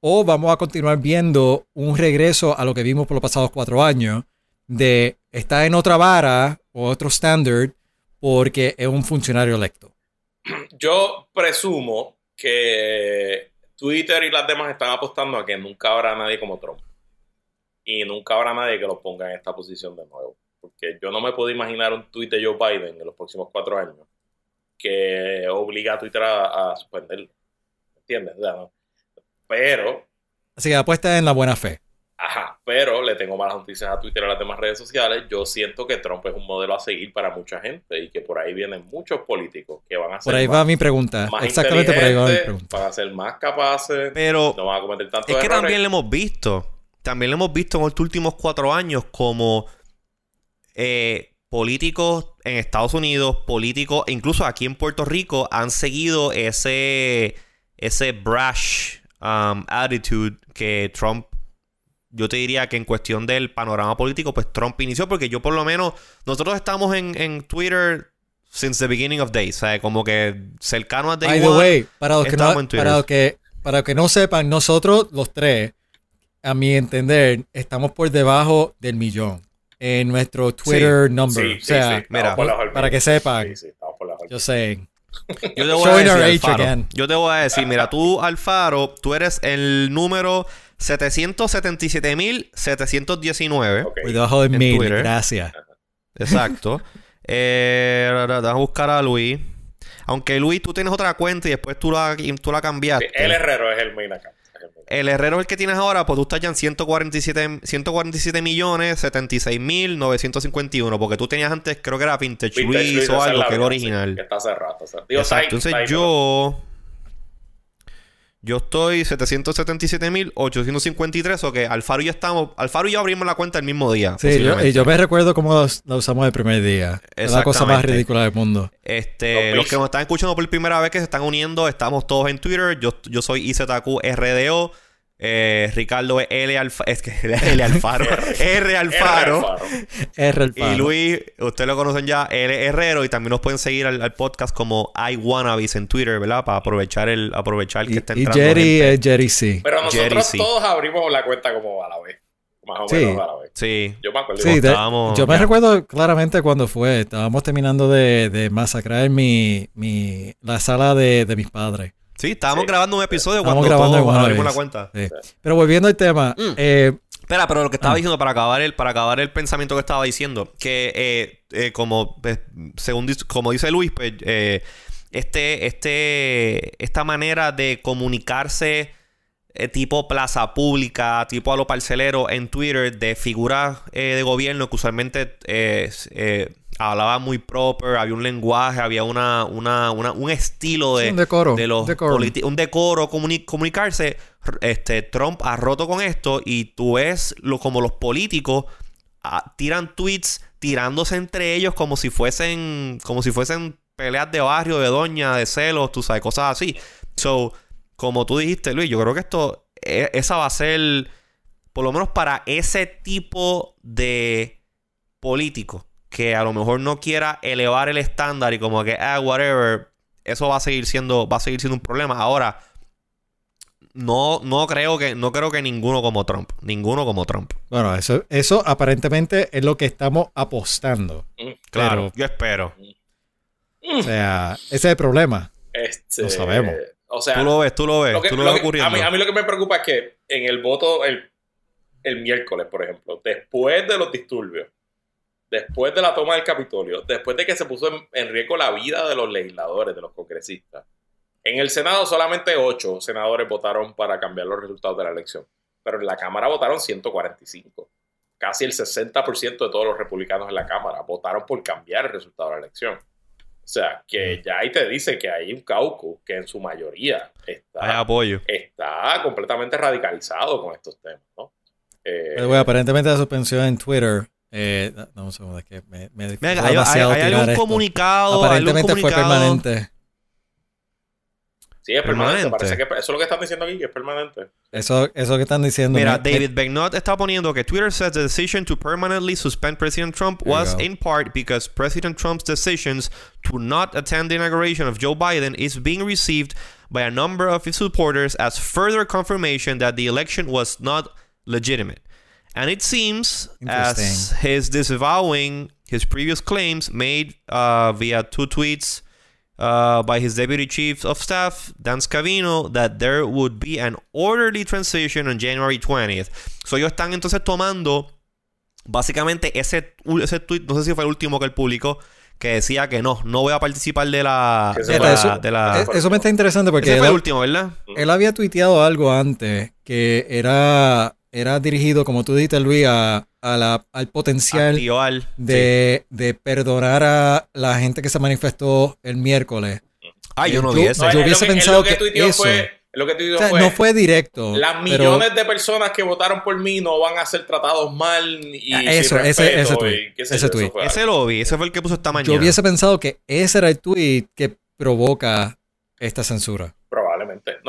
¿O vamos a continuar viendo un regreso a lo que vimos por los pasados cuatro años de estar en otra vara o otro estándar porque es un funcionario electo? yo presumo que Twitter y las demás están apostando a que nunca habrá nadie como Trump. Y nunca habrá nadie que lo ponga en esta posición de nuevo. Porque yo no me puedo imaginar un tweet de Joe Biden en los próximos cuatro años que obliga a Twitter a, suspenderlo. ¿Entiendes? Pero. Así que apuesta en la buena fe. Ajá, pero le tengo malas noticias a Twitter y a las demás redes sociales. Yo siento que Trump es un modelo a seguir para mucha gente y que por ahí vienen muchos políticos que van a ser. Por ahí va mi pregunta. Exactamente por ahí va mi pregunta. Van a ser más capaces. Pero. No van a cometer tantos Es que también lo hemos visto. También lo hemos visto en los últimos cuatro años como eh, políticos en Estados Unidos, políticos, e incluso aquí en Puerto Rico, han seguido ese, ese brash um, attitude que Trump, yo te diría que en cuestión del panorama político, pues Trump inició, porque yo por lo menos, nosotros estamos en, en Twitter since the beginning of days, ¿sabes? Como que cercano a Day By the way, para los, que no, para, los que, para los que no sepan, nosotros los tres, a mi entender, estamos por debajo del millón en nuestro Twitter number. Sí, o sí, sea, sí, mira, por para que sepan, Sí, sí, estamos por las yo sé. Yo te voy a decir, age Alfaro, again. yo te voy a decir, mira, tú, Alfaro, tú eres el número 777.719. Ok. Por debajo de mil, Twitter. gracias. Exacto. eh, déjame buscar a Luis. Aunque Luis, tú tienes otra cuenta y después tú la, tú la cambiaste. Sí, El Herrero es el main account. El herrero es el que tienes ahora, pues tú estás ya en 147, 147 millones 76 mil 951. Porque tú tenías antes, creo que era Vintage, Vintage Luis Luis, o algo, que era original. sí, que está cerrado. Digo, Exacto. está ahí, Entonces está ahí, yo. Yo estoy 777.853. O que Alfaro y yo estamos. Alfaro y yo abrimos la cuenta el mismo día. Sí, yo, y yo me recuerdo cómo la usamos el primer día. Es la cosa más ridícula del mundo. Este, Los los que nos están escuchando por primera vez que se están uniendo, estamos todos en Twitter. Yo, yo soy IZQRDO. Eh, Ricardo es L Alfa, es que L Alfaro, R Alfaro. R el Y. Luis, ustedes lo conocen ya, L Herrero. Y también nos pueden seguir al, al podcast como iWannabes en Twitter, ¿verdad? Para aprovechar el, aprovechar que Y, está y entrando Jerry gente. es Jerry C. Pero nosotros Jerry, sí. todos abrimos la cuenta como a la vez. Más o Sí. menos a la vez. Sí. Yo me acuerdo. Sí, de- estábamos- yo me ya. recuerdo claramente cuando fue. Estábamos terminando de, de masacrar mi, mi, la sala de, de mis padres. Sí, estábamos Sí. grabando un episodio Estábamos cuando grabando todos abrimos la cuenta. Sí. Pero volviendo al tema, Mm. eh, Espera, pero lo que estaba Ah. diciendo para acabar el para acabar el pensamiento que estaba diciendo, que eh, eh, como pues, según como dice Luis, pues este este esta manera de comunicarse eh, tipo plaza pública, tipo a lo parcelero en Twitter de figuras eh, de gobierno que usualmente eh, eh, hablaba muy proper, había un lenguaje, había una, una, una- un estilo de, un decoro. de los decoro. un decoro comuni- comunicarse. Este Trump ha roto con esto y tú ves lo, como los políticos ah, tiran tweets tirándose entre ellos como si fuesen como si fuesen peleas de barrio, de doña, de celos, tú sabes, cosas así. So, como tú dijiste, Luis, yo creo que esto e- esa va a ser por lo menos para ese tipo de político que a lo mejor no quiera elevar el estándar y como que ah whatever eso va a seguir siendo va a seguir siendo un problema ahora no no creo que no creo que ninguno como Trump ninguno como Trump Bueno, eso, eso aparentemente es lo que estamos apostando. claro yo espero O sea, ese es el problema. Este, Lo sabemos. O sea, tú lo ves tú lo ves lo que- tú lo lo ves que- ocurriendo a, mí, a mí lo que me preocupa es que en el voto el, el miércoles, por ejemplo, después de los disturbios, después de la toma del Capitolio, después de que se puso en, en riesgo la vida de los legisladores, de los congresistas, en el Senado solamente ocho senadores votaron para cambiar los resultados de la elección, pero en la Cámara votaron 145. Casi el 60% de todos los republicanos en la Cámara votaron por cambiar el resultado de la elección. O sea, que ya ahí te dice que hay un caucus que en su mayoría está hay apoyo está completamente radicalizado con estos temas, ¿no? Eh, Pero, bueno, aparentemente la suspensión en Twitter. Eh, un segundo, es que me, me hay, hay- demasiado hay tirar algún esto. comunicado algún Aparentemente fue permanente. Sí, es permanente. permanente. Parece que eso es lo que están diciendo aquí, que es permanente. Eso, eso que están diciendo. Mira, me- me- David Begnot está poniendo que Twitter says the decision to permanently suspend President Trump was in part because President Trump's decisions to not attend the inauguration of Joe Biden is being received by a number of his supporters as further confirmation that the election was not legitimate. And it seems as his disavowing his previous claims made uh, via two tweets uh, by his deputy chief of staff, Dan Scavino, that there would be an orderly transition on January 20th. So ellos están entonces tomando básicamente ese, ese tweet, no sé si fue el último que él publicó, que decía que no, no voy a participar de la... De la, eso, de la- eso me está interesante porque ese él, fue el último, ¿verdad? él había tuiteado algo antes que era, era dirigido, como tú dijiste, Luis, a, a la, al potencial Activar. de, de perdonar a la gente que se manifestó el miércoles. Ay, yo no Yo- vi ese. yo hubiese pensado que, eso- fue, Lo que te digo O sea, fue, no fue directo. las pero- millones de personas que votaron por mí no van a ser tratados mal y Ah, eso, ese- respeto ese tweet, ese yo, eso tweet. fue Ese lo vi, ese fue el que puso esta mañana. Yo hubiese pensado que ese era el tweet que provoca esta censura.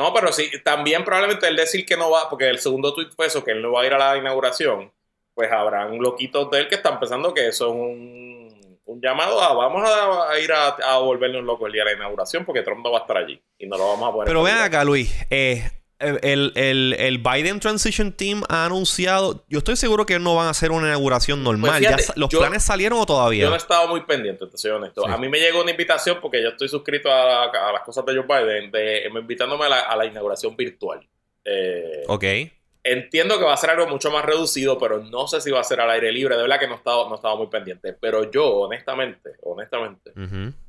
No, pero sí, también probablemente el decir que no va, porque el segundo tweet fue eso, que él no va a ir a la inauguración, pues habrán loquitos de él que están pensando que eso es un, un llamado a vamos a, a ir a, a volvernos locos el día de la inauguración porque Trump no va a estar allí y no lo vamos a poder. Pero vean acá, Luis. eh, el, el- el Biden Transition Team ha anunciado. Yo estoy seguro que no van a hacer una inauguración normal. Pues fíjate, Ya sa- ¿Los yo- planes salieron o todavía? Yo no he estado muy pendiente, te soy honesto. Sí. A mí me llegó una invitación porque yo estoy suscrito a, a las cosas de Joe Biden, de, invitándome a la, a la inauguración virtual. Eh, Ok. Entiendo que va a ser algo mucho más reducido, pero no sé si va a ser al aire libre. De verdad que no he estado, no he estado muy pendiente. Pero yo, honestamente, honestamente.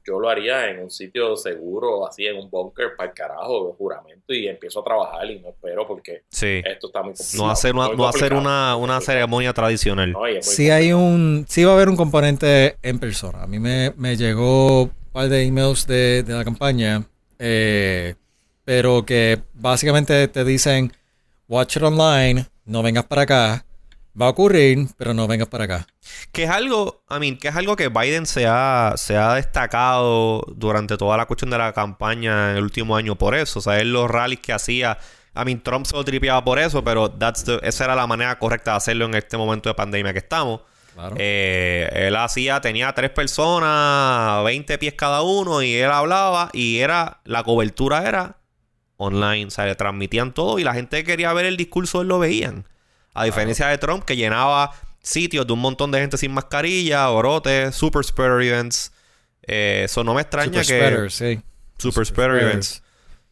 Yo lo haría en un sitio seguro, así en un bunker para el carajo, de juramento, y empiezo a trabajar y no espero porque Sí. esto está muy complicado. No hacer una, Muy no hacer una, una ceremonia tradicional. No, Sí hay un, sí va a haber un componente en persona. A mí me, me llegó un par de emails de, de la campaña, eh, pero que básicamente te dicen, watch it online, no vengas para acá. Va a ocurrir, pero no vengas para acá. Que es algo, I mean, que es algo que Biden se ha, se ha destacado durante toda la cuestión de la campaña en el último año por eso. O sea, él los rallies que hacía. I mean, Trump se lo tripeaba por eso, pero that's the- esa era la manera correcta de hacerlo en este momento de pandemia que estamos. Claro. Eh, él hacía, tenía tres personas, 20 pies cada uno, y él hablaba, y era, la cobertura era online, o sea, le transmitían todo, y la gente que quería ver el discurso, él lo veían. A diferencia de Trump, que llenaba sitios de un montón de gente sin mascarilla, orotes, super spreader events. Eh, eso no me extraña Super que. spreader, sí. Super Super spreader spreader. events.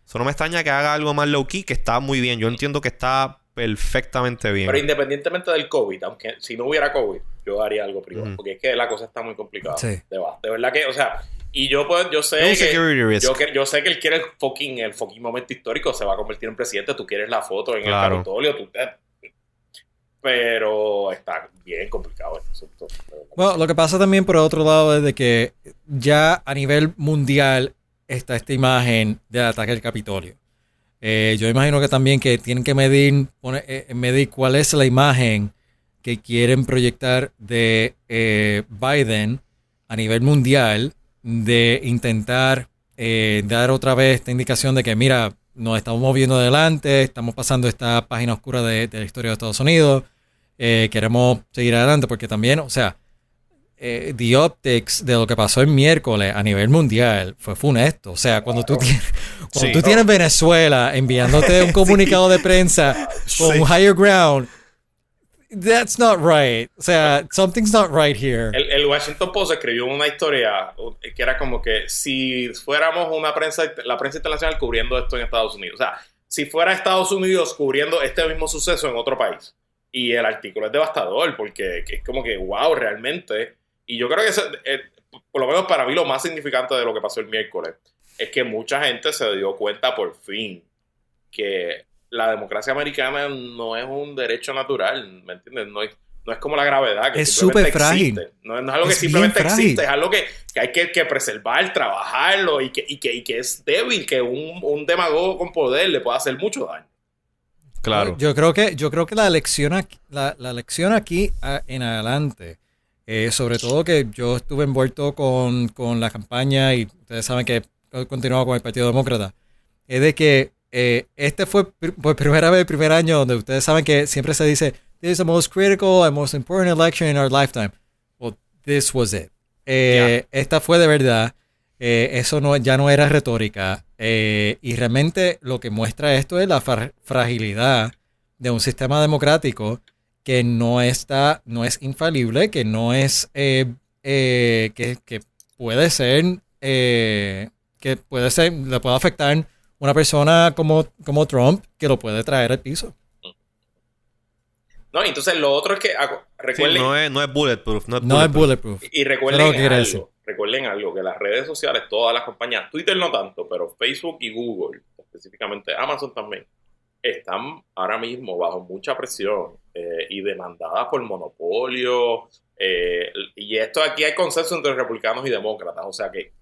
Eso no me extraña que haga algo más low key, que está muy bien. Yo entiendo que está perfectamente bien. Pero independientemente del COVID, aunque si no hubiera COVID, yo haría algo privado. Porque es que la cosa está muy complicada. Sí. De, verdad que, o sea, y yo pues, yo sé un que, security risk. yo, yo sé que él quiere el fucking, el fucking momento histórico, se va a convertir en presidente, tú quieres la foto en Claro. el Capitolio, tú eh, pero está bien complicado este asunto. Bueno, lo que pasa también por otro lado es de que ya a nivel mundial está esta imagen del ataque al Capitolio. Eh, yo imagino que también que tienen que medir, eh, medir cuál es la imagen que quieren proyectar de eh, Biden a nivel mundial de intentar eh, dar otra vez esta indicación de que, mira, nos estamos moviendo adelante, estamos pasando esta página oscura de, de la historia de Estados Unidos, eh, queremos seguir adelante, porque también, o sea, eh, the optics de lo que pasó el miércoles a nivel mundial fue funesto. O sea, cuando tú tienes, cuando Sí. tú tienes Venezuela enviándote un comunicado de prensa con Sí. un higher ground, that's not right. O sea, something's not right here. El, Washington Post escribió una historia eh, que era como que si fuéramos una prensa, la prensa internacional cubriendo esto en Estados Unidos. O sea, si fuera Estados Unidos cubriendo este mismo suceso en otro país. Y el artículo es devastador porque que es como que, wow, realmente. Y yo creo que, eso, eh, por lo menos para mí, lo más significante de lo que pasó el miércoles es que mucha gente se dio cuenta por fin que la democracia americana no es un derecho natural, ¿me entiendes? No es, no es como la gravedad, que Es simplemente súper frágil. existe. No, no es algo que Es simplemente existe, es algo que, que hay que, que preservar, trabajarlo y que, y, que, y que es débil, que un, un demagogo con poder le puede hacer mucho daño. Claro. Yo creo que, yo creo que la lección aquí, la, la lección aquí a- en adelante, eh, sobre todo que yo estuve envuelto con, con la campaña y ustedes saben que he continuado con el Partido Demócrata, es de que eh, este fue pr- por primera vez el primer año donde ustedes saben que siempre se dice, this is the most critical and most important election in our lifetime. Well, this was it. Eh, Esta fue de verdad. Eh, eso no, ya no era retórica. Eh, y realmente lo que muestra esto es la fra- fragilidad de un sistema democrático que no está, no es infalible, que no es, que, que puede ser, eh, que puede ser, le puede afectar una persona como, como Trump, que lo puede traer al piso. No, entonces lo otro es que Sí, recuerden, no, es, no es bulletproof. No es No es bulletproof. y recuerden Pero, ¿qué quiere algo, decir? recuerden algo, que las redes sociales, todas las compañías, Twitter no tanto, pero Facebook y Google, específicamente Amazon también, están ahora mismo bajo mucha presión eh, y demandadas por monopolio. eh, y esto aquí hay consenso entre republicanos y demócratas. O sea que,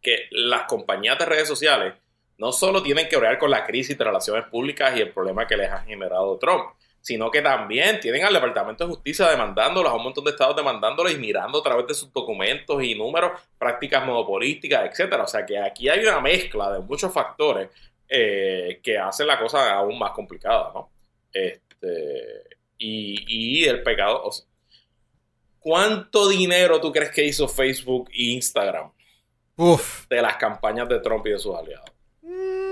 que las compañías de redes sociales no solo tienen que bregar con la crisis de relaciones públicas y el problema que les ha generado Trump, sino que también tienen al Departamento de Justicia demandándolos, a un montón de estados demandándolos y mirando a través de sus documentos y números prácticas monopolísticas, etcétera. O sea que aquí hay una mezcla de muchos factores eh, que hacen la cosa aún más complicada, ¿no? Este, y, el pecado. ¿Cuánto dinero tú crees que hizo Facebook e Instagram? Uf. De las campañas de Trump y de sus aliados.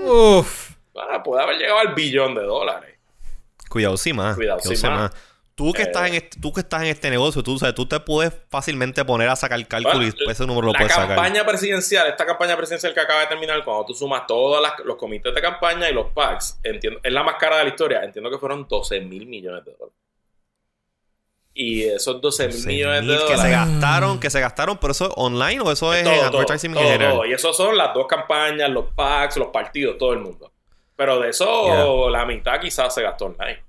Uf. Ah, puede haber llegado al billón de dólares. Cuidado, sí, más. Cuidado, sí, más. Tú que, estás en eh. este, tú que estás en este negocio, tú, sabes, tú te puedes fácilmente poner a sacar cálculo y ese número lo puedes sacar. La campaña presidencial, esta campaña presidencial que acaba de terminar, cuando tú sumas todos los comités de campaña y los PACs, entiendo, es la más cara de la historia, entiendo que fueron 12 mil millones de dólares. Y esos 12 mil millones de dólares. Que se gastaron, que se gastaron, pero eso es online o eso es en advertising general. Y eso son las dos campañas, los PACs, los partidos, todo el mundo. Pero de eso, la mitad quizás se gastó online.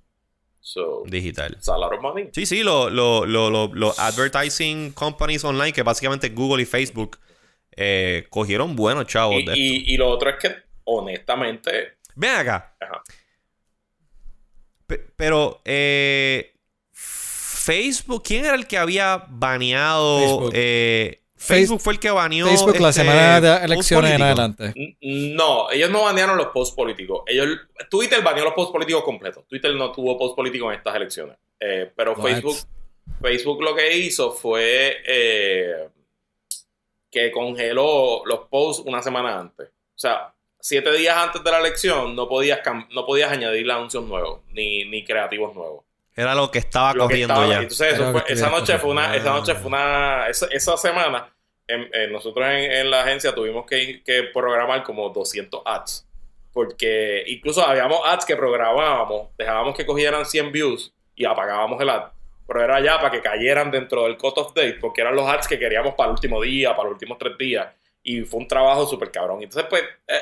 Digital. money. Sí, sí, los advertising companies online, que básicamente Google y Facebook, eh, cogieron buenos chavos. Y, y, lo otro es que, honestamente. Ven acá. pero, eh, Facebook, ¿quién era el que había baneado? Facebook. Eh, Facebook fue el que baneó. Facebook la este, semana de elecciones en adelante. No, ellos no banearon los posts políticos. Ellos, Twitter baneó los posts políticos completos. Twitter no tuvo posts políticos en estas elecciones. Eh, pero Facebook, Facebook lo que hizo fue eh, que congeló los posts una semana antes. O sea, siete días antes de la elección no podías, no podías añadir anuncios nuevos ni, ni creativos nuevos. Era lo que estaba corriendo ya. Entonces, esa noche fue una, esa noche fue una, esa, semana, nosotros en, la agencia tuvimos que, programar como 200 ads. Porque incluso habíamos ads que programábamos, dejábamos que cogieran 100 views y apagábamos el ad. Pero era ya para que cayeran dentro del cut of date, porque eran los ads que queríamos para el último día, para los últimos tres días. Y fue un trabajo súper cabrón. Entonces, pues, eh,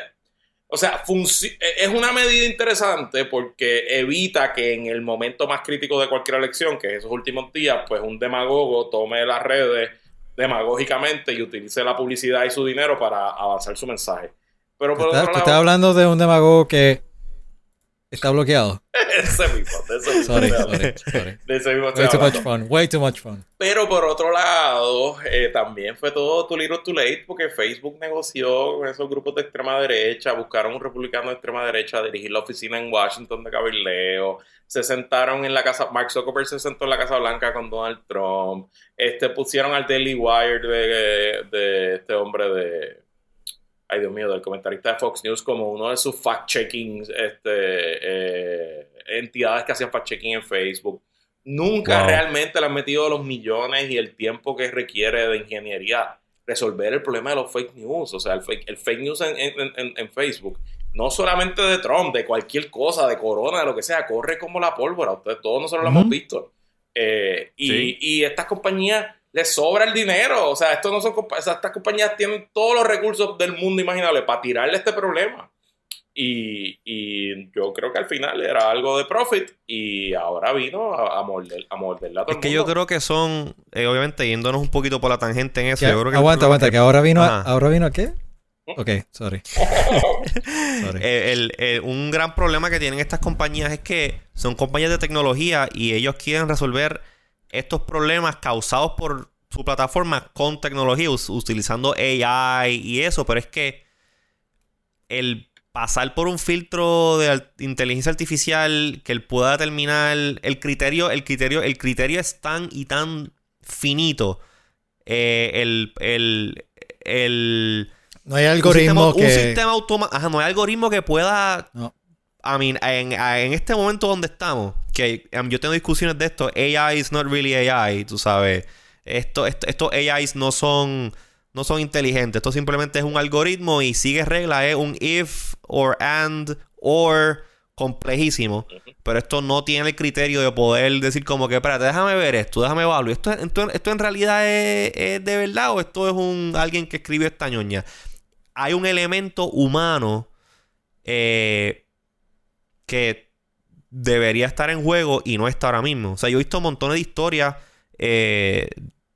o sea, e-, es una medida interesante porque evita que en el momento más crítico de cualquier elección, que es esos últimos días, pues un demagogo tome las redes demagógicamente y utilice la publicidad y su dinero para avanzar su mensaje. Pero por ¿Estás, estás hablando de un demagogo que Está bloqueado. ese mismo, de ese mismo. Sorry, sorry, sorry. De ese mismo way too much fun, way too much fun. Pero por otro lado, eh, también fue todo too little too late porque Facebook negoció con esos grupos de extrema derecha, buscaron un republicano de extrema derecha a dirigir la oficina en Washington de cabildeo, se sentaron en la casa, Mark Zuckerberg se sentó en la Casa Blanca con Donald Trump, este, pusieron al Daily Wire de, de este hombre de ay Dios mío, del comentarista de Fox News como uno de sus fact-checking este, eh, entidades que hacían fact-checking en Facebook. Nunca realmente le han metido los millones y el tiempo que requiere de ingeniería resolver el problema de los fake news. O sea, el fake, el fake news en, Facebook, no solamente de Trump, de cualquier cosa, de Corona, de lo que sea, corre como la pólvora. Ustedes todos nosotros lo hemos visto. Eh, y, y estas compañías les sobra el dinero. O sea, esto no son estas compañías tienen todos los recursos del mundo imaginable para tirarle este problema. Y, yo creo que al final era algo de profit y ahora vino a, morder, a morderla Es que yo creo que son, eh, obviamente, yéndonos un poquito por la tangente en eso. aguanta, aguanta, que, ahora vino, a, ahora vino a qué? Ok, sorry. Eh, un gran problema que tienen estas compañías es que son compañías de tecnología y ellos quieren resolver estos problemas causados por su plataforma con tecnología, utilizando AI y eso, pero es que el pasar por un filtro de inteligencia artificial que él pueda determinar el criterio, el criterio, el criterio es tan y tan finito. Eh, el, el, no hay algoritmo que... Un sistema automático... Ajá, no hay algoritmo que pueda... No. I mean, en, en, este momento donde estamos, que um, yo tengo discusiones de esto, AI is not really AI, tú sabes. Esto, esto, estos AIs no son, no son inteligentes. Esto simplemente es un algoritmo y sigue regla. Es un if, or and, or complejísimo. Pero esto no tiene el criterio de poder decir como que, espérate, déjame ver esto, déjame evaluar. ¿Esto, esto, esto en realidad es, de verdad o esto es un alguien que escribió esta ñoña? Hay un elemento humano eh, que debería estar en juego y no está ahora mismo. O sea, yo he visto montones de historias eh,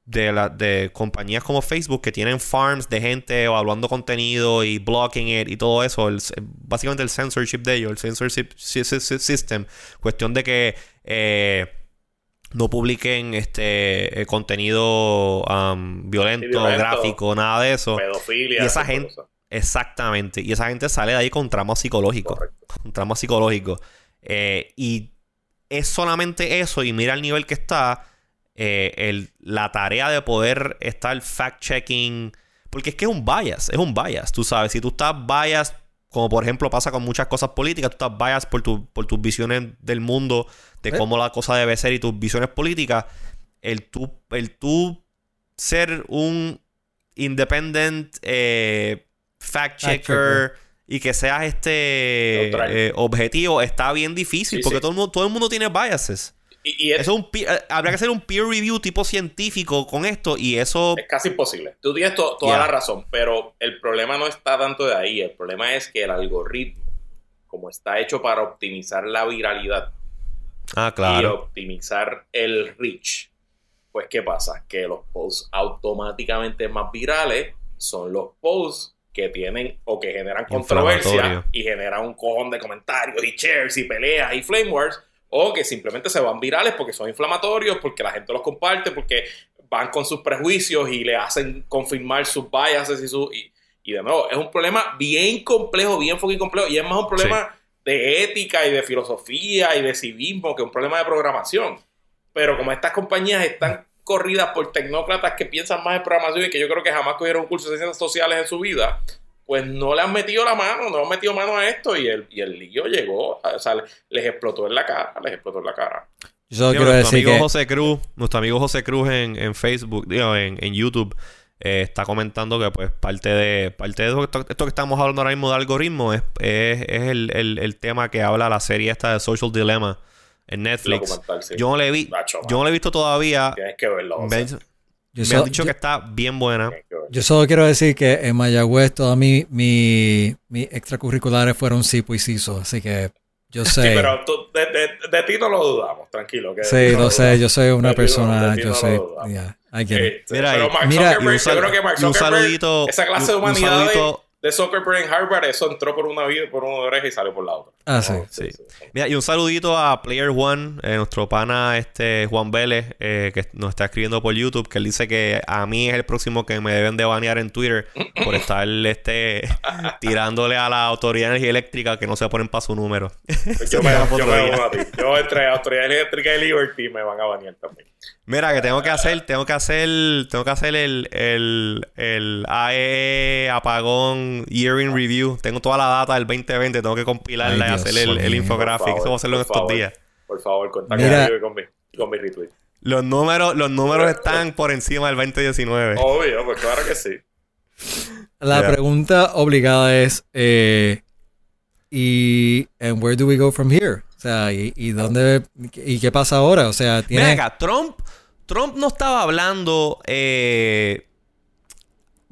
de, la, de compañías como Facebook que tienen farms de gente evaluando contenido y blocking it y todo eso. básicamente el censorship de ellos, el censorship system. Cuestión de que eh, no publiquen este eh, contenido um, violento, gráfico, nada de eso. Pedofilia. Y esa gente. Exactamente. Y esa gente sale de ahí con trama psicológico. Con trama psicológico. Eh, y es solamente eso. Y mira el nivel que está eh, el, la tarea de poder estar fact-checking. Porque es que es un bias, es un bias, tú sabes. Si tú estás bias, como por ejemplo pasa con muchas cosas políticas, tú estás bias por, tu, por tus visiones del mundo, de cómo la cosa debe ser y tus visiones políticas, el tú, el tú ser un independent eh, fact-checker y que seas este eh, objetivo está bien difícil porque Todo, el mundo, todo el mundo tiene biases. Y, eso un, eh, habría que hacer un peer review tipo científico con esto y eso... Es casi imposible. Tú tienes toda la razón, pero el problema no está tanto de ahí. El problema es que el algoritmo, como está hecho para optimizar la viralidad ah, claro. y optimizar el reach, pues ¿qué pasa? Que los posts automáticamente más virales son los posts que tienen o que generan controversia y generan un cojón de comentarios y shares y peleas y flame wars o que simplemente se van virales porque son inflamatorios, porque la gente los comparte, porque van con sus prejuicios y le hacen confirmar sus biases y su y, de nuevo, es un problema bien complejo, bien fucking complejo y es más un problema de ética y de filosofía y de civismo que un problema de programación. Pero como estas compañías están corridas por tecnócratas que piensan más en programación y que yo creo que jamás cogieron un curso de ciencias sociales en su vida, pues no le han metido la mano, no han metido mano a esto y el, y el lío llegó, o sea, les explotó en la cara, les explotó en la cara. Yo quiero nuestro amigo José Cruz, nuestro amigo José Cruz en, en Facebook, digo, en, en YouTube, eh, está comentando que pues parte de parte de esto, que estamos hablando ahora mismo de algoritmo es, es, es el, el, el, tema que habla la serie esta de Social Dilemma en Netflix. Yo no le vi, yo no le he visto todavía. Tienes que verlo. Me han dicho que está bien buena. Yo solo quiero decir que en Mayagüez todas mis mi, mi extracurriculares fueron CIPO y CISO, así que yo sé. Sí, pero de, ti no lo dudamos, tranquilo. Que sí, lo, sé, yo soy una persona, yo sé. Yeah, este, mira, pero Mark mira, Zuckerberg, yo creo que Mark Zuckerberg, un saludito, esa clase de humanidades de Zuckerberg en Harvard, eso entró por una vida, por una oreja y salió por la otra. Ah, sí. sí. Mira, y un saludito a Player One, eh, nuestro pana este Juan Vélez, eh, que nos está escribiendo por YouTube, que él dice que a mí es el próximo que me deben de banear en Twitter por estar este tirándole a la autoridad de energía eléctrica que no se ponen para su número. Pues yo me, yo me a ti. Yo entre autoridad eléctrica y Liberty me van a banear también. Mira, que tengo que hacer, tengo que hacer, tengo que hacer el, el, el AE apagón year in review. Tengo toda la data del 2020, tengo que compilarla y hacer el, el infográfico. Eso voy a hacerlo en estos días. Por favor, contacta con mi, con mi retweet. Los números, los números están por encima del 2019. Obvio, pues claro que sí. La pregunta obligada es, eh, ¿y and where do we go from here? O sea, ¿y, y dónde y qué pasa ahora? O sea, tiene... Venga, Trump Trump no estaba hablando. Eh,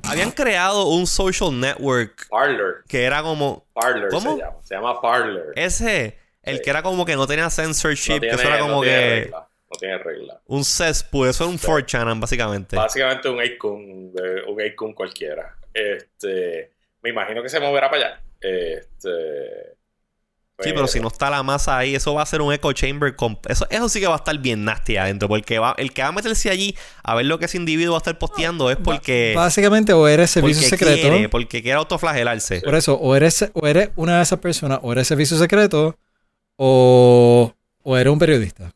habían creado un social network. Parler. Que era como. Parler ¿Cómo? se llama. Se llama Parler. Ese. El que era como que no tenía censorship. que eso era como que. No tiene regla. Un cesspool. Eso era un 4chan, básicamente. Básicamente un icon. Un icon cualquiera. Este. Me imagino que se moverá para allá. Este sí, pero si no está la masa ahí, eso va a ser un echo chamber. Eso, eso sí que va a estar bien nasty adentro. Porque va, el que va a meterse allí a ver lo que ese individuo va a estar posteando es porque. Básicamente, o eres servicio secreto. Quiere, porque quiere autoflagelarse. Por eso, o eres, o eres una de esas personas, o eres servicio secreto, o, o eres un periodista.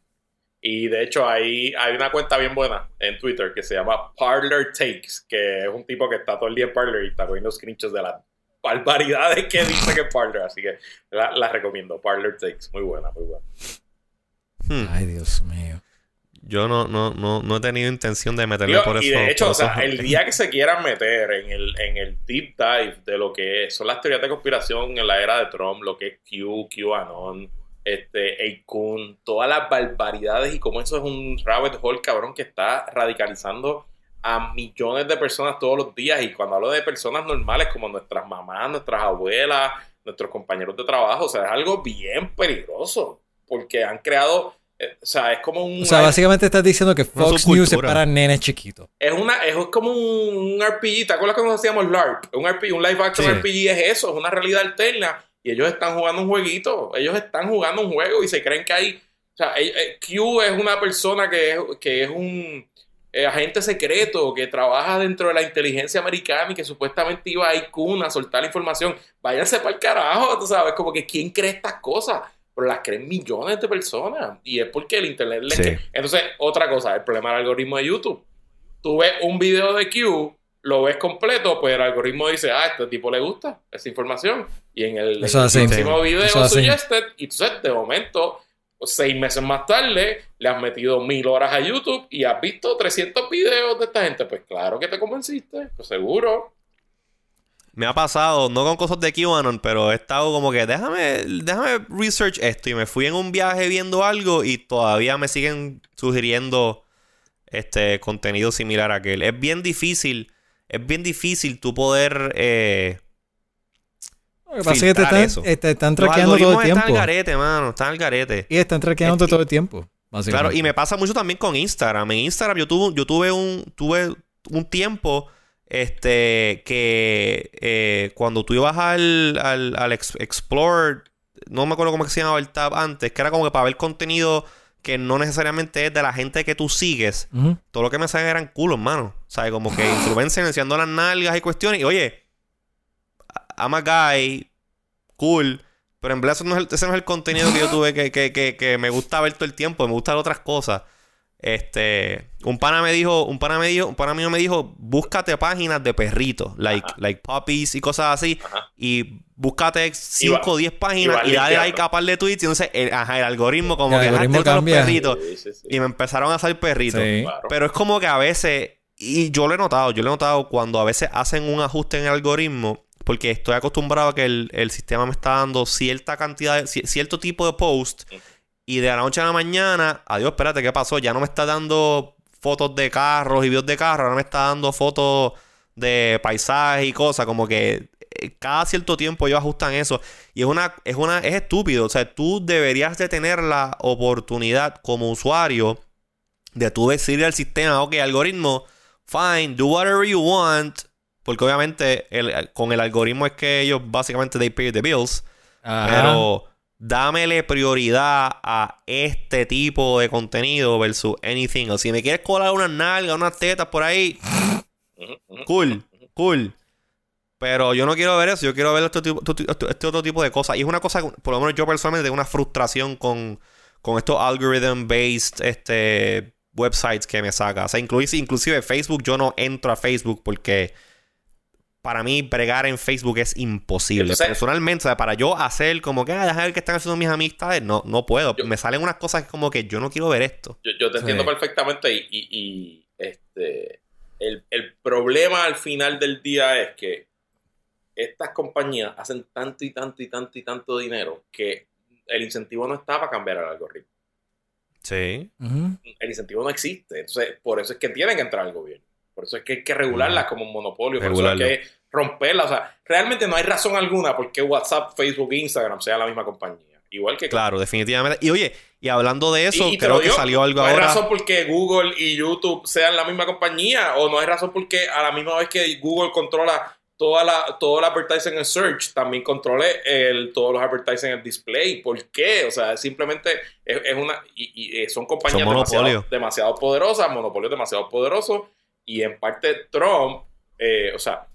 Y de hecho, hay, hay una cuenta bien buena en Twitter que se llama Parlor Takes, que es un tipo que está todo el día en Parlor y está cogiendo screenshots de la barbaridades que dice que Parler. Así que la, recomiendo. Parler Takes. Muy buena, muy buena. Hmm. Ay, Dios mío. Yo no, no, no, no he tenido intención de meterme por eso. Y de hecho, o sea, el día que se quieran meter en el, en el deep dive de lo que son las teorías de conspiración en la era de Trump, lo que es Q, QAnon, este, Eikun, todas las barbaridades y cómo eso es un rabbit hole cabrón que está radicalizando a millones de personas todos los días y cuando hablo de personas normales como nuestras mamás, nuestras abuelas, nuestros compañeros de trabajo, o sea, es algo bien peligroso porque han creado eh, o sea, es como un. O sea, básicamente estás diciendo que Fox. News es para nenes chiquitos. es, una, es como un, un RPG. ¿Te acuerdas cuando hacíamos LARP? Un, RPG, un live action Sí. RPG es eso, es una realidad alterna. Y ellos están jugando un jueguito. Ellos están jugando un juego y se creen que hay. O sea, eh, eh, Q es una persona que es, que es un eh, agente secreto que trabaja dentro de la inteligencia americana y que supuestamente iba a IQ a soltar la información. Váyanse para el carajo, tú sabes, como que ¿quién cree estas cosas? Pero las creen millones de personas. Y es porque el internet les Sí. Entonces, otra cosa, el problema del algoritmo de YouTube. Tú ves un video de Q, lo ves completo, pues el algoritmo dice, ah, a este tipo le gusta esa información. Y en el, próximo video Eso suggested, y entonces de momento, seis meses más tarde, le has metido mil horas a YouTube y has visto 300 videos de esta gente. Pues claro que te convenciste, pues seguro. Me ha pasado, no con cosas de QAnon, pero he estado como que déjame, déjame research esto. Y me fui en un viaje viendo algo y todavía me siguen sugiriendo este contenido similar a aquel. Es bien difícil, es bien difícil tú poder eh, Lo que pasa es que te Filtrar están, te están los traqueando todo el algoritmos están tiempo. al garete, mano, están al garete. Y están traqueando Es- todo el tiempo. Básicamente. Claro, y me pasa mucho también con Instagram. En Instagram yo tuve, yo tuve un, tuve un tiempo este que eh, cuando tú ibas al, al, al ex- Explore, no me acuerdo cómo se llamaba el tab antes, que era como que para ver contenido que no necesariamente es de la gente que tú sigues. Todo lo que me salen eran culos, mano. ¿Sabes? Como que influencers enseñando las nalgas y cuestiones. Y oye, I'm a guy, cool. Pero en verdad eso no es el- ese no es el contenido que yo tuve que, que, que, que me gusta ver todo el tiempo. Me gustan otras cosas. Este, un pana me dijo, un pana me dijo, un pana mío me dijo, búscate páginas de perritos, like, Ajá. like puppies y cosas así, Ajá. y búscate 5 va- o 10 y páginas vas y, dale like a par de tweets y entonces el, ajá, el algoritmo como El que algoritmo "Ah, te gustan los cambia". perritos Sí, sí, sí. y me empezaron a hacer perritos. Claro. Pero es como que a veces, y yo lo he notado, yo lo he notado cuando a veces hacen un ajuste en el algoritmo, porque estoy acostumbrado a que el, el sistema me está dando cierta cantidad, de, ci- cierto tipo de post, y de la noche a la mañana, adiós, espérate, ¿qué pasó? Ya no me está dando fotos de carros y videos de carros, ahora me está dando fotos de paisajes y cosas, como que eh, cada cierto tiempo ellos ajustan eso y es una es una es estúpido, o sea, tú deberías de tener la oportunidad como usuario de tú decirle al sistema, ok, algoritmo, fine, do whatever you want, porque obviamente el- con el algoritmo es que ellos básicamente they pay the bills, Ajá. pero dámele prioridad a este tipo de contenido versus anything else. Si me quieres colar unas nalgas, unas tetas por ahí, cool, cool. Pero yo no quiero ver eso, yo quiero ver este, tipo- este- este otro tipo de cosas. Y es una cosa, por lo menos yo personalmente tengo una frustración con, con estos algorithm-based este, websites que me saca. O sea, inclusive, inclusive Facebook, yo no entro a Facebook porque para mí bregar en Facebook es imposible. Entonces- Personalmente, o sea, para yo hacer como que, ah, déjame ver qué están haciendo mis amistades, no, no puedo. Yo- me salen unas cosas que como que yo no quiero ver esto. Yo, yo te Sí. entiendo perfectamente y, y- y, este el, el problema al final del día es que estas compañías hacen tanto y tanto y tanto y tanto dinero que el incentivo no está para cambiar el algoritmo. Sí. El incentivo no existe. Entonces, por eso es que tienen que entrar al gobierno. Por eso es que hay que regularlas como un monopolio. Por eso Regularlo. hay que romperlas. O sea, realmente no hay razón alguna por qué WhatsApp, Facebook e Instagram sean la misma compañía. Igual que Claro, definitivamente. Y oye, y hablando de eso, Y- y te creo que salió algo no hay ahora. razón por qué Google y YouTube sean la misma compañía, o no hay razón por qué a la misma vez que Google controla toda la, todo el advertising en search, también controle el, todos los advertising en display. ¿Por qué? O sea, simplemente es, es una. Y, y, eh, son compañías Son demasiado, demasiado poderosas, monopolios demasiado poderosos, y en parte Trump, eh, o sea,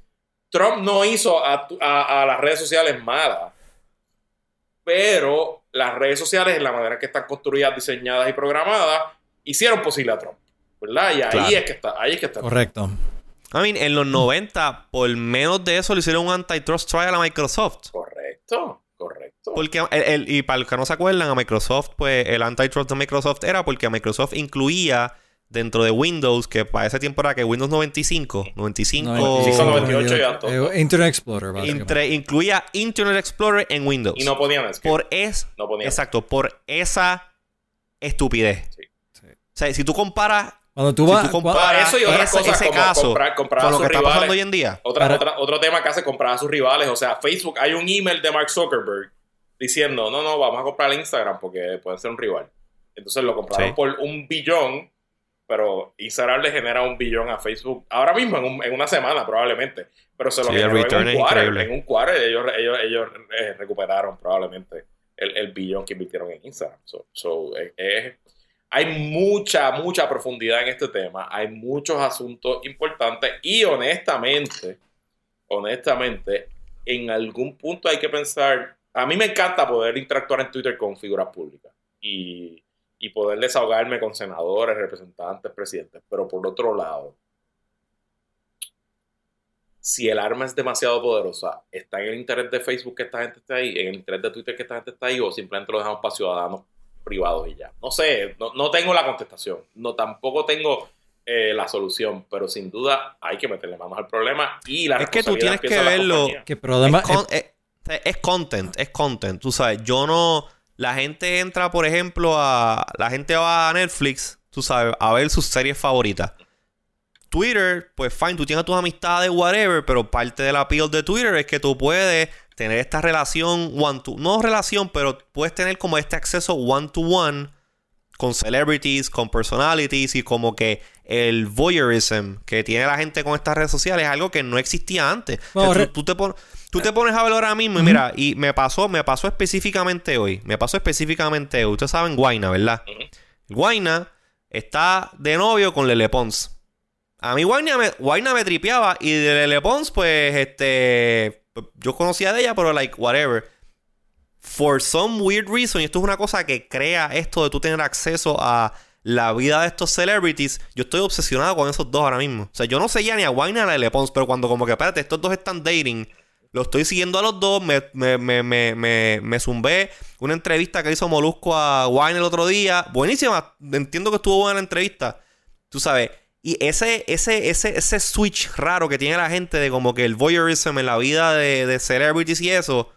Trump no hizo a, a- a las redes sociales malas, pero las redes sociales, en la manera que están construidas, diseñadas y programadas, hicieron posible a Trump, ¿verdad? Y ahí Claro. es que está, ahí es que está. Correcto. I mean, en los 90, por menos de eso, le hicieron un antitrust trial a Microsoft. Correcto, correcto. Porque, el- el- y para los que no se acuerdan, a Microsoft, pues el antitrust de Microsoft era porque a Microsoft incluía dentro de Windows, que para ese tiempo era que Windows 95, 95, 95, 98 ya todo. Eh, Internet Explorer, entre- incluía Internet Explorer en Windows. y no ponían es que por es, no exacto, por esa estupidez. Sí. Sí. O sea, si tú comparas Cuando tú Si vas... tú cua- comparas eso y otras ese, cosas ese como caso comprar- comprar con a lo está rivales. pasando hoy en día. Otra, Para- otra- otro tema que hace comprar a sus rivales. O sea, Facebook, hay un email de Mark Zuckerberg diciendo, no, no, vamos a comprar Instagram porque puede ser un rival. Entonces lo compraron Sí. por un billón, pero Instagram le genera un billón a Facebook ahora mismo, en, un- en una semana probablemente. Pero se lo Sí, generó en un quarter. En un quarter ellos, ellos, ellos eh, recuperaron probablemente el, el billón que invirtieron en Instagram. So, so, eh, eh, hay mucha, mucha profundidad en este tema. Hay muchos asuntos importantes y honestamente, honestamente, en algún punto hay que pensar. A mí me encanta poder interactuar en Twitter con figuras públicas y, y poder desahogarme con senadores, representantes, presidentes. Pero por otro lado, si el arma es demasiado poderosa, ¿está en el interés de Facebook que esta gente esté ahí? ¿En el interés de Twitter que esta gente está ahí? ¿O simplemente lo dejamos para ciudadanos privados y ya? No sé, no, no tengo la contestación. No, tampoco tengo eh, la solución, pero sin duda hay que meterle manos al problema y la Es que tú tienes que verlo- compañía. Que problema es, con- es- es content, es content. Tú sabes, yo no. La gente entra, por ejemplo, a. La gente va a Netflix, tú sabes, a ver sus series favoritas. Twitter, pues fine, tú tienes tus amistades, whatever, pero parte del appeal de Twitter es que tú puedes tener esta relación one to. No relación, pero puedes tener como este acceso one to one con celebrities, con personalities y como que el voyeurism que tiene la gente con estas redes sociales es algo que no existía antes. O sea, No, tú, te pon- tú te pones a ver ahora mismo y mira, y me pasó, me pasó específicamente hoy. Me pasó específicamente hoy. Ustedes saben Guaina, ¿verdad? Ujú. Guaina está de novio con Lele Pons. A mí Guaina me, me tripeaba y de Lele Pons, pues, este... Yo conocía de ella, pero like, whatever. For some weird reason, y esto es una cosa que crea esto de tú tener acceso a la vida de estos celebrities, yo estoy obsesionado con esos dos ahora mismo. O sea, yo no seguía ni a Wayne ni a Lele Pons, pero cuando como que, espérate, estos dos están dating, lo estoy siguiendo a los dos, me, me, me, me, me, me zumbé una entrevista que hizo Molusco a Wayne el otro día, buenísima, entiendo que estuvo buena la entrevista, tú sabes. Y ese, ese, ese, ese switch raro que tiene la gente de como que el voyeurism en la vida de, de celebrities y eso,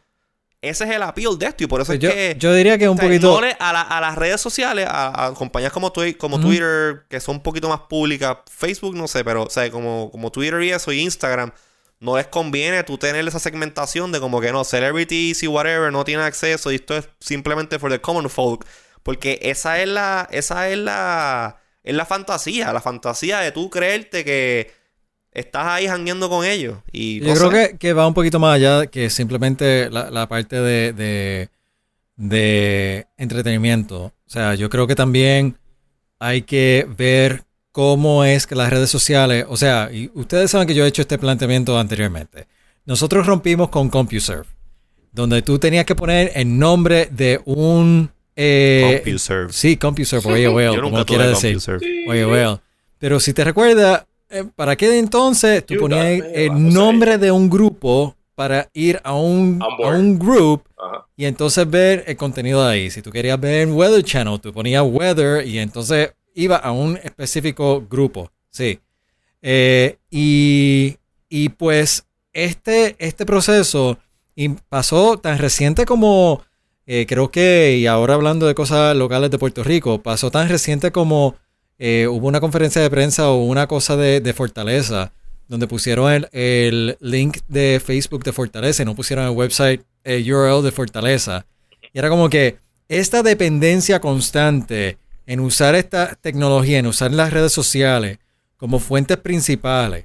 ese es el appeal de esto. Y por eso Pues es yo, que yo diría que un o sea, poquito. a, la- a las redes sociales, a, a compañías como, Twi- como. Twitter, que son un poquito más públicas, Facebook no sé, pero o sea, como, como Twitter y eso, y Instagram, no les conviene tú tener esa segmentación de como que no, celebrities y whatever no tienen acceso y esto es simplemente for the common folk. Porque esa es la, esa es la, es la fantasía, la fantasía de tú creerte que estás ahí jangueando con ellos. Y Yo creo que, que va un poquito más allá que simplemente la, la parte de, de, de entretenimiento. O sea, yo creo que también hay que ver cómo es que las redes sociales, o sea, y ustedes saben que yo he hecho este planteamiento anteriormente. Nosotros rompimos con CompuServe, donde tú tenías que poner el nombre de un... eh, CompuServe. Sí, CompuServe o AOL, Yo como quiera decir. CompuServe. Oye, well. Pero si te recuerdas, eh, para aquel entonces tú You ponías el nombre de un grupo para ir a un, a un group y entonces ver el contenido de ahí. Si tú querías ver Weather Channel, tú ponías Weather y entonces iba a un específico grupo. Sí. Eh, y, y pues este, este proceso pasó tan reciente como, eh, creo que, y ahora hablando de cosas locales de Puerto Rico, pasó tan reciente como eh, hubo una conferencia de prensa o una cosa de, de Fortaleza, donde pusieron el, el link de Facebook de Fortaleza y no pusieron el website eh, URL de Fortaleza. Y era como que esta dependencia constante en usar esta tecnología, en usar las redes sociales como fuentes principales,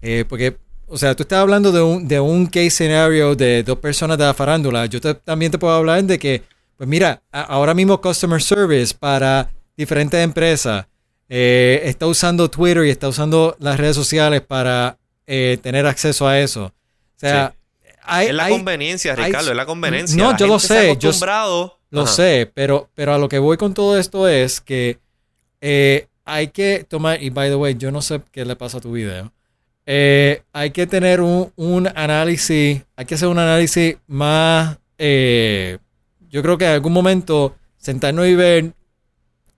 eh, porque, o sea, tú estás hablando de un, de un case scenario de dos personas de la farándula. Yo te- también te puedo hablar de que, pues mira, a- ahora mismo Customer Service para diferentes empresas eh, está usando Twitter y está usando las redes sociales para eh, tener acceso a eso. O sea, hay, es la hay- conveniencia, hay- Ricardo, es la conveniencia. No, La yo lo gente se ha sé, yo- acostumbrado- lo Ajá. sé, pero, pero a lo que voy con todo esto es que eh, hay que tomar, y by the way, yo no sé qué le pasa a tu video. Eh, hay que tener un, un análisis, hay que hacer un análisis más, eh, yo creo que en algún momento sentarnos y ver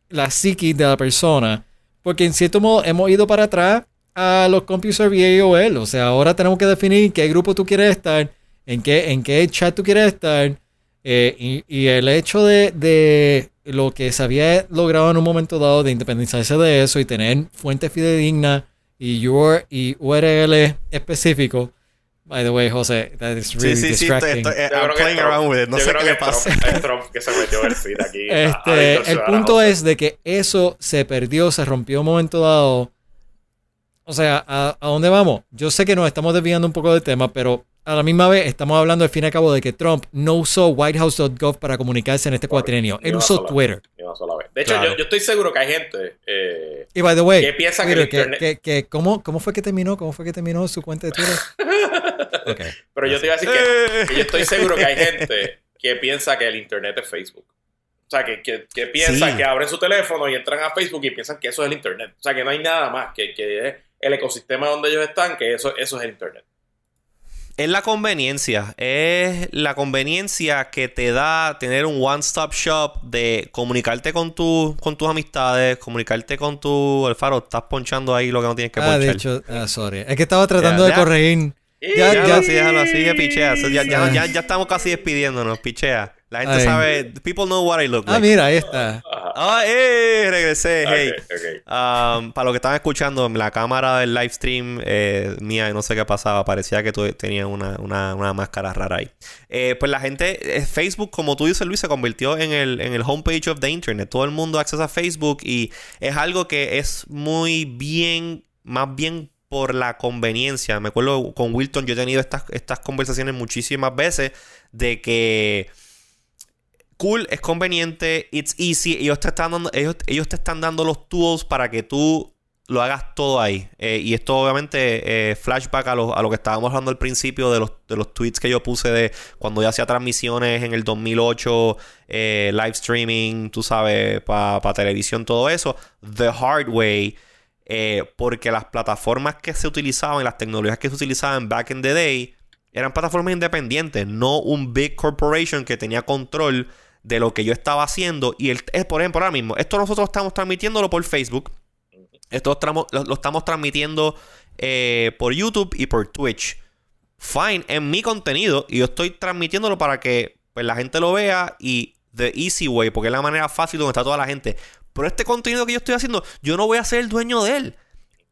la psiquis de la persona, porque en cierto modo hemos ido para atrás a los CompuServe y AOL, o sea, ahora tenemos que definir qué grupo tú quieres estar, en qué, en qué chat tú quieres estar, eh, y, y el hecho de, de lo que se había logrado en un momento dado de independizarse de eso y tener fuentes fidedignas y, UR y URL específicos, By the way, José, that is really sí, sí, sí, estoy, distracting. estoy, eh, Yo I'm creo que playing es Trump. around with it. No sé qué que le Trump- pasa. Es Trump que se metió el feed aquí. a- a Este, el punto es de que eso se perdió, se rompió un momento dado. O sea, ¿a, a dónde vamos? Yo sé que nos estamos desviando un poco del tema, pero a la misma vez estamos hablando al fin y al cabo de que Trump no usó whitehouse.gov para comunicarse en este cuatrienio. Ni Él usó sola Twitter. Vez. De hecho, Claro. yo, yo estoy seguro que hay gente eh, Y by the way, que piensa que Twitter, el que, internet... que- que- ¿cómo, ¿cómo fue que terminó? ¿Cómo fue que terminó su cuenta de Twitter? Ok. Pero yo te iba a decir que, Eh. que yo estoy seguro que hay gente que piensa que el internet es Facebook. O sea, que, que, Sí. que abren su teléfono y entran a Facebook y piensan que eso es el internet. O sea, que no hay nada más que, que es el ecosistema donde ellos están, que eso, eso es el internet. Es la conveniencia. Es la conveniencia que te da tener un one-stop shop de comunicarte con, tu, con tus amistades, comunicarte con tu. Alfaro, estás ponchando ahí lo que no tienes que Ah, ponchar. de hecho, ah, sorry. Es que estaba tratando de corregir. Ya, Déjalo ya. así, déjalo así, que pichea. Ya, ya, Ah. ya, ya estamos casi despidiéndonos, pichea. La gente Ay. sabe. People know what I look Ah, like. mira, ahí está. Ah, eh, regresé. Hey. Um, para los que estaban escuchando, la cámara del live stream eh, mía, no sé qué pasaba, parecía que tú tenías una, una, una máscara rara ahí. Eh, pues la gente, eh, Facebook, como tú dices, Luis, se convirtió en el, en el homepage of the internet. Todo el mundo accesa a Facebook y es algo que es muy bien, más bien por la conveniencia. Me acuerdo con Wilton, yo he tenido estas, estas conversaciones muchísimas veces de que cool, es conveniente, it's easy. Ellos te están dando, ellos, ellos te están dando los tools para que tú lo hagas todo ahí. Eh, y esto obviamente eh, flashback a lo, a lo que estábamos hablando al principio de los, de los tweets que yo puse de cuando yo hacía transmisiones en el 2008, eh, live streaming, tú sabes, para televisión, todo eso. The hard way. Eh, porque las plataformas que se utilizaban, las tecnologías que se utilizaban back in the day, eran plataformas independientes, no un big corporation que tenía control de lo que yo estaba haciendo. Y es, por ejemplo, ahora mismo, esto nosotros estamos transmitiéndolo por Facebook. Esto lo estamos transmitiendo eh, por YouTube y por Twitch. Fine, en mi contenido. Y yo estoy transmitiéndolo para que pues, la gente lo vea y the easy way, porque es la manera fácil donde está toda la gente. Pero este contenido que yo estoy haciendo, yo no voy a ser el dueño de él.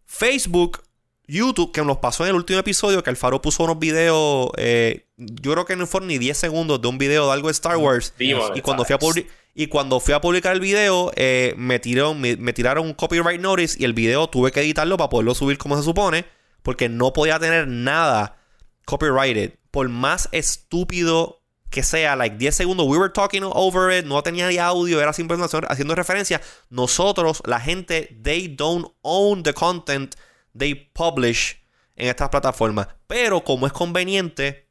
Facebook, YouTube, que nos pasó en el último episodio, que Alfaro puso unos videos, eh, yo creo que no fueron ni 10 segundos de un video de algo de Star Wars. Y cuando fui a, publi- y cuando fui a publicar el video, eh, me, tiraron, me, me tiraron un copyright notice y el video tuve que editarlo para poderlo subir como se supone, porque no podía tener nada copyrighted. Por más estúpido que sea, like 10 segundos, we were talking over it, no tenía ni audio, era simplemente haciendo- referencia. Nosotros, la gente, they don't own the content they publish en estas plataformas. Pero como es conveniente,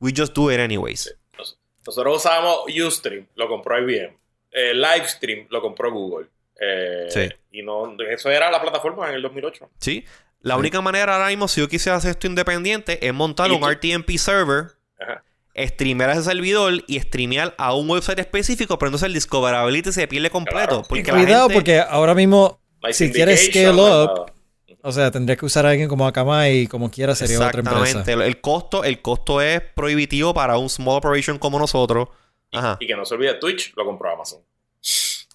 we just do it anyways. Nos- Nosotros usábamos Ustream, lo compró IBM. Eh, Livestream lo compró Google. Eh, Sí. Y no, eso era la plataforma en el 2008. ¿Sí? La única manera ahora mismo, si yo quisiera hacer esto independiente, es montar un tú- RTMP server, Ajá. Streamear a ese servidor y streamear a un website específico, pero entonces el discoverability se pierde completo. Claro. Porque Y la cuidado, gente- porque ahora mismo, si quieres scale up, o sea, tendrías que usar a alguien como Akamai y como quiera sería otra Exactamente. empresa. El, el costo, el costo es prohibitivo para un small operation como nosotros. Ajá. Y que no se olvide, Twitch lo compró Amazon.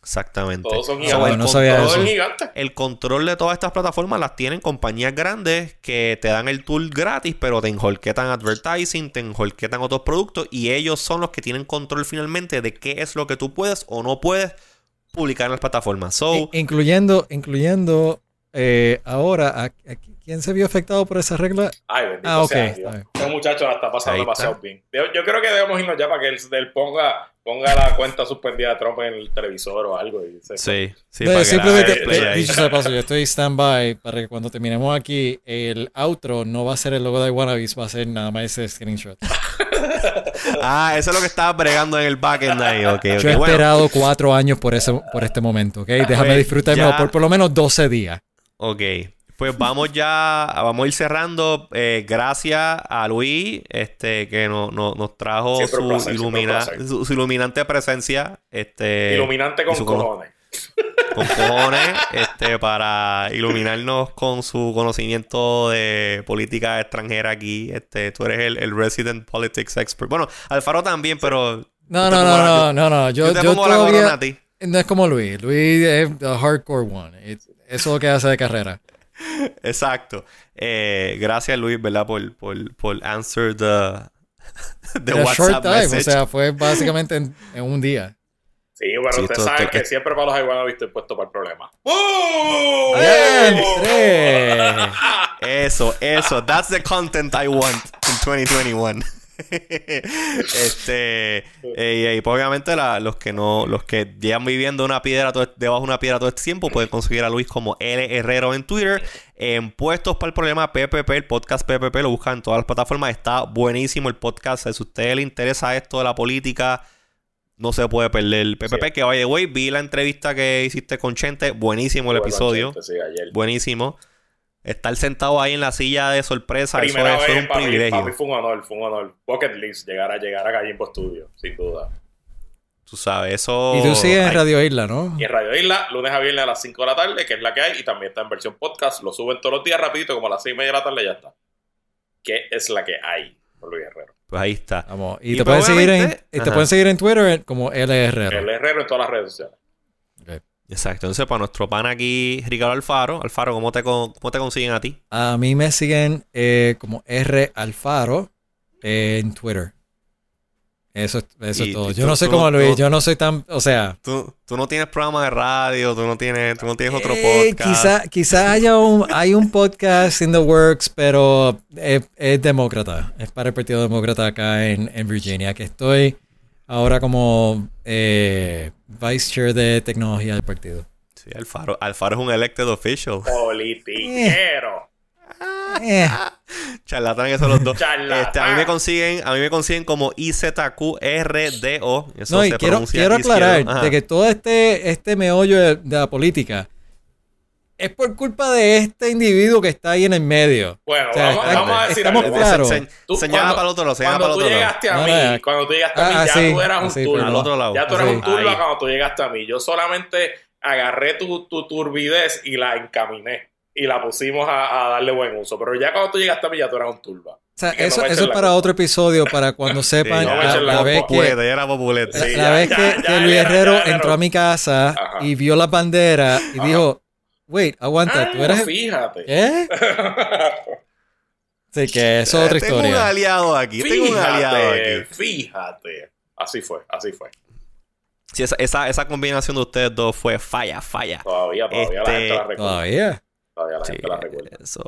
Exactamente. Todos son So, gigantes. el no sabía Todos eso. son gigantes. el control de todas estas plataformas las tienen compañías grandes que te dan el tool gratis, pero te enjolquetan advertising, te enjolquetan otros productos y ellos son los que tienen control finalmente de qué es lo que tú puedes o no puedes publicar en las plataformas. So, incluyendo, incluyendo eh, ahora, ¿a, a quién se vio afectado por esa regla? Ay, bendito Ah, ok, sea está Dios. Este muchacho la está pasando demasiado bien. Yo, yo creo que debemos irnos ya para que él, él ponga, ponga la cuenta suspendida de Trump en el televisor o algo. Y se- sí, sí, No, para que simplemente, dicho sea de paso, yo estoy stand-by para que cuando terminemos aquí, el outro no va a ser el logo de Wannabes, va a ser nada más ese screenshot. Ah, eso es lo que estaba bregando en el backend ahí. ok, ok. Yo he Bueno, esperado cuatro años por, ese, por este momento, ¿ok? Déjame disfrutármelo ya. por por lo menos 12 días. Ok, pues vamos ya, vamos a ir cerrando. Eh, gracias a Luis, este, que no- no- nos trajo su, placer, ilumina- su, su iluminante presencia. Este, Iluminante con cojones. con cojones, este, para iluminarnos con su conocimiento de política extranjera aquí. Este, tú eres el, el resident politics expert. Bueno, Alfaro también, pero No, no, no, la- no, no, no. yo, Yo, te yo pongo la corona a ti. No es como Luis. Luis es the hardcore one. It- Eso es lo que hace de carrera. Exacto. Eh, gracias Luis, ¿verdad? Por, por, por answer the, the Era short WhatsApp time, o message. sea, fue básicamente en, en un día. Sí, pero Sí, usted esto- sabe esto- que siempre para los iguanas viste puesto para el problema. ¡Oh! Eso, eso. That's the content I want in 2021. este eh, y pues obviamente la- los que no los que llevan viviendo una piedra todo- debajo de una piedra todo este tiempo pueden conseguir a Luis como L Herrero en Twitter en puestos para el problema PPP el podcast PPP lo buscan en todas las plataformas está buenísimo el podcast si a usted le interesa esto de la política no se puede perder el PPP Sí. que vaya güey vi la entrevista que hiciste con Chente buenísimo el episodio gente, sí, ayer. buenísimo. Estar sentado ahí en la silla de sorpresa, eso, eso es un para mí, privilegio. para mí fue un honor, fue un honor. Bucket list, llegar a llegar a Gallimbo Studio, sin duda. Tú sabes, eso. Y tú sigues en Radio Isla, ¿no? Y en Radio Isla, lunes a viernes a las 5 de la tarde, que es la que hay, y también está en versión podcast. Lo suben todos los días rapidito, como a las 6 y media de la tarde ya está. ¿Qué es la que hay? Luis Herrero. Pues ahí está. Vamos. Y, Y te, pues, pueden seguir en, y te pueden seguir en Twitter como L Herrero. El Herrero en todas las redes sociales. Exacto. Entonces, para nuestro pan aquí, Ricardo Alfaro. Alfaro, ¿cómo te, con- cómo te consiguen a ti? A mí me siguen eh, como R Alfaro en Twitter. Eso, eso es todo. tú- Yo no sé cómo tú- Luis, yo no soy tan, o sea, Tú, tú no tienes programa de radio, tú no tienes, tú no tienes otro eh, podcast. quizá, quizá haya un, hay un podcast in the works, pero es, es demócrata, es para el Partido Demócrata acá en, en Virginia, que estoy ahora como eh, vice chair de tecnología del partido. Sí, Alfaro, Alfaro es un elected official. Politiquero. Eh, Charlatán que son los dos. Charlatán. Este, a mí me consiguen, a mí me consiguen como IZQRDO. Eso no, y se quiero, pronuncia quiero aclarar de que todo este, este meollo de, de la política es por culpa de este individuo que está ahí en el medio. Bueno, O sea, vamos, está- vamos a decir estamos algo. claros. Se- se- Tú, señala cuando- para el otro lado, señala Cuando para el tú otro lado. llegaste a No, mí, no, cuando tú llegaste a mí, Ah, ya sí, tú eras un sí, lado. Ya tú eras Sí. un turba Ahí. cuando tú llegaste a mí. Yo solamente agarré tu, tu turbidez y la encaminé. Y la pusimos a, a darle buen uso. Pero ya cuando tú llegaste a mí, ya tú eras un turba. O sea, no eso, eso es para culpa. otro episodio, para cuando sepan no me la, la la vez que, ya era Sí, la ya, vez ya, que, ya, que ya, Luis ya, Herrero ya, ya, entró ya. a mi casa Ajá. y vio la bandera y Ajá. dijo, wait, aguanta, Ah, tú eres... fíjate. ¿Qué? Sí, que eso es otra Eh, Tengo un historia. aliado aquí. Tengo un aliado Fíjate, aquí. fíjate. Así fue, así fue. Sí, esa, esa, esa combinación de ustedes dos fue falla, falla. Todavía, todavía Este, la gente la recuerda. Todavía. Todavía la Sí, gente la recuerda. eso.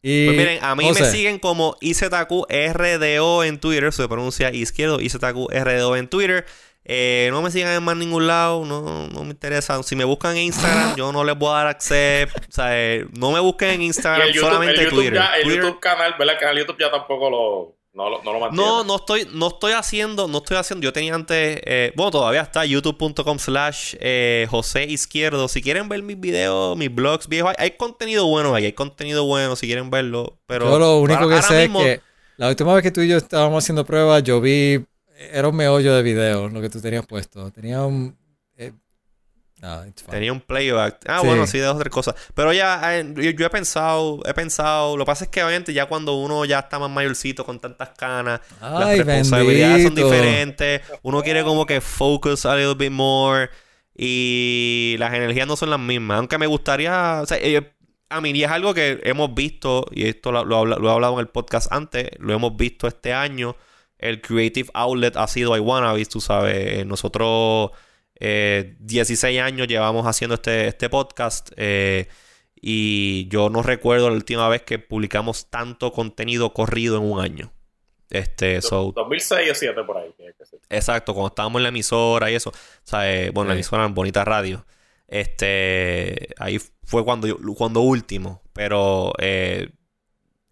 Y, Pues miren, a mí me siguen como IZQRDO en Twitter, se pronuncia izquierdo, IZQRDO en Twitter. Eh, no me sigan en más ningún lado, no, no me interesa. Si me buscan en Instagram, yo no les voy a dar acceso. O sea, eh, no me busquen en Instagram, el YouTube, solamente el YouTube, Twitter. ya, el Twitter- YouTube canal, ¿verdad? El canal YouTube ya tampoco lo, no, lo- no lo mantiene. No, no estoy, no estoy haciendo, no estoy haciendo. Yo tenía antes, eh, bueno, todavía está youtube.com slash eh, José Izquierdo. Si quieren ver mis videos, mis blogs viejos, hay, hay contenido bueno ahí, hay contenido bueno si quieren verlo. Pero yo lo único que ahora sé mismo- es que la última vez que tú y yo estábamos haciendo pruebas, yo vi, era un meollo de video lo que tú tenías puesto. Tenía un... eh, no, fine. Tenía un playback. Ah, Sí. bueno, sí, de otras cosas. Pero ya, eh, yo, yo he pensado, he pensado. Lo que pasa es que obviamente ya cuando uno ya está más mayorcito con tantas canas, Ay, las responsabilidades son diferentes. Uno quiere como que focus a little bit more. Y las energías no son las mismas. Aunque me gustaría. O sea, eh, a mí, y es algo que hemos visto, y esto lo, lo lo he hablado en el podcast antes, lo hemos visto este año. El creative outlet ha sido iWannabes, tú sabes. Eh, Nosotros, eh, 16 años llevamos haciendo este, este podcast. eh, y yo no recuerdo la última vez que publicamos tanto contenido corrido en un año. Este, so, 2006 o 2007 por ahí. tiene que ser. Exacto, cuando estábamos en la emisora y eso. O sea, eh, bueno, la emisora en Bonita Radio. Este, ahí fue cuando, cuando último. Pero eh,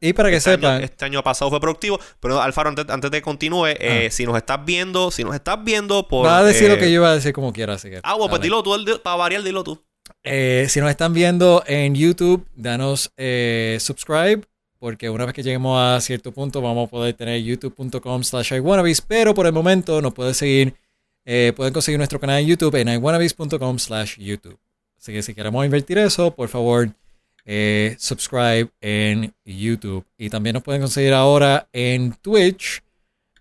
Y para que este, año, sepan, este año pasado fue productivo. Pero Alfaro, antes, antes de que continúe, eh, si nos estás viendo, si nos estás viendo por. va a decir lo eh, que yo iba a decir como quiera, así que... Ah, bueno, pues dilo tú, el- para variar, dilo tú. Eh, si nos están viendo en YouTube, danos eh, subscribe, porque una vez que lleguemos a cierto punto vamos a poder tener youtube.com slash iwannabes, pero por el momento nos pueden seguir, eh, pueden conseguir nuestro canal en YouTube en iwannabes.com slash YouTube. Así que si queremos invertir eso, por favor, eh, subscribe en YouTube. Y también nos pueden conseguir ahora en Twitch.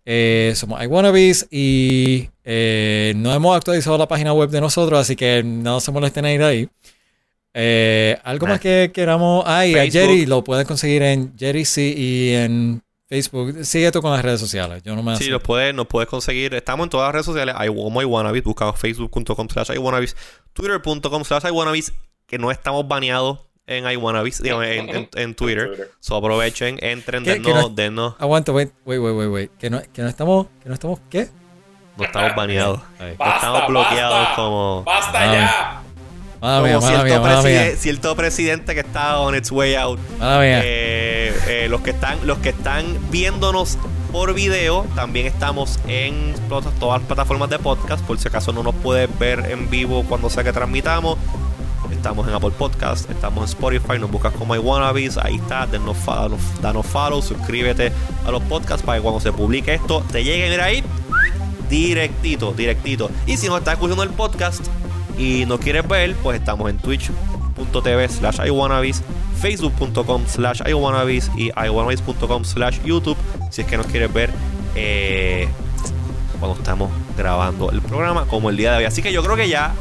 Eh, somos iWannabes y eh, no hemos actualizado la página web de nosotros, así que no se molesten a ir ahí. Eh, algo más que queramos. Ay, a. Jerry lo puedes conseguir en Jerry C y en Facebook. Sigue tú con las redes sociales. Yo no me Sí, los puedes, nos puedes conseguir. Estamos en todas las redes sociales. Hay como iWannabes. Buscamos facebook.com slash iWannabes. Twitter.com slash iWannabes. Que no estamos baneados en iWannabes. Digo, en, en, en Twitter. Twitter. So aprovechen, entren, ¿Qué- dennos, dennos. Aguanta, wait, wait, wait, wait, wait. Que no, que no estamos, que no estamos, ¿qué? No estamos baneados. No Basta, estamos bloqueados basta. como. ¡Basta Ah, ya! Mala como mía, cierto, mía, mala preside- mía. cierto presidente que está on its way out. Eh, eh, los que están los que están viéndonos por video también estamos en todas todas las plataformas de podcast por si acaso no nos puedes ver en vivo cuando sea que transmitamos estamos en Apple Podcast estamos en Spotify nos buscas como iWannabes ahí está denos danos, danos follow suscríbete a los podcasts para que cuando se publique esto te llegue mira ahí directito directito. Y si no estás escuchando el podcast y no quieres ver pues estamos en twitch.tv slash iwannabes facebook.com slash iwannabes y iwannabes.com slash youtube si es que nos quieres ver eh, cuando estamos grabando el programa como el día de hoy. Así que yo creo que ya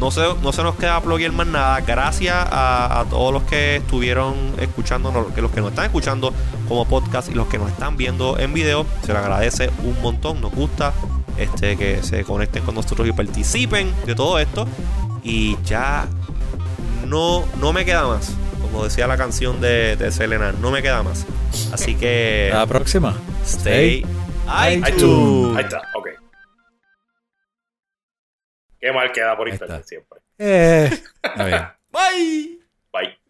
no se, no se nos queda pluguear más nada gracias a, a todos los que estuvieron escuchando que los que nos están escuchando como podcast y los que nos están viendo en video se les agradece un montón nos gusta este que se conecten con nosotros y participen de todo esto y ya no, no me queda más. Como decía la canción de, de Selena, no me queda más. Así que La próxima. stay Ahí iTunes. tú. Qué mal queda por internet siempre. Eh, está bien. Bye. Bye.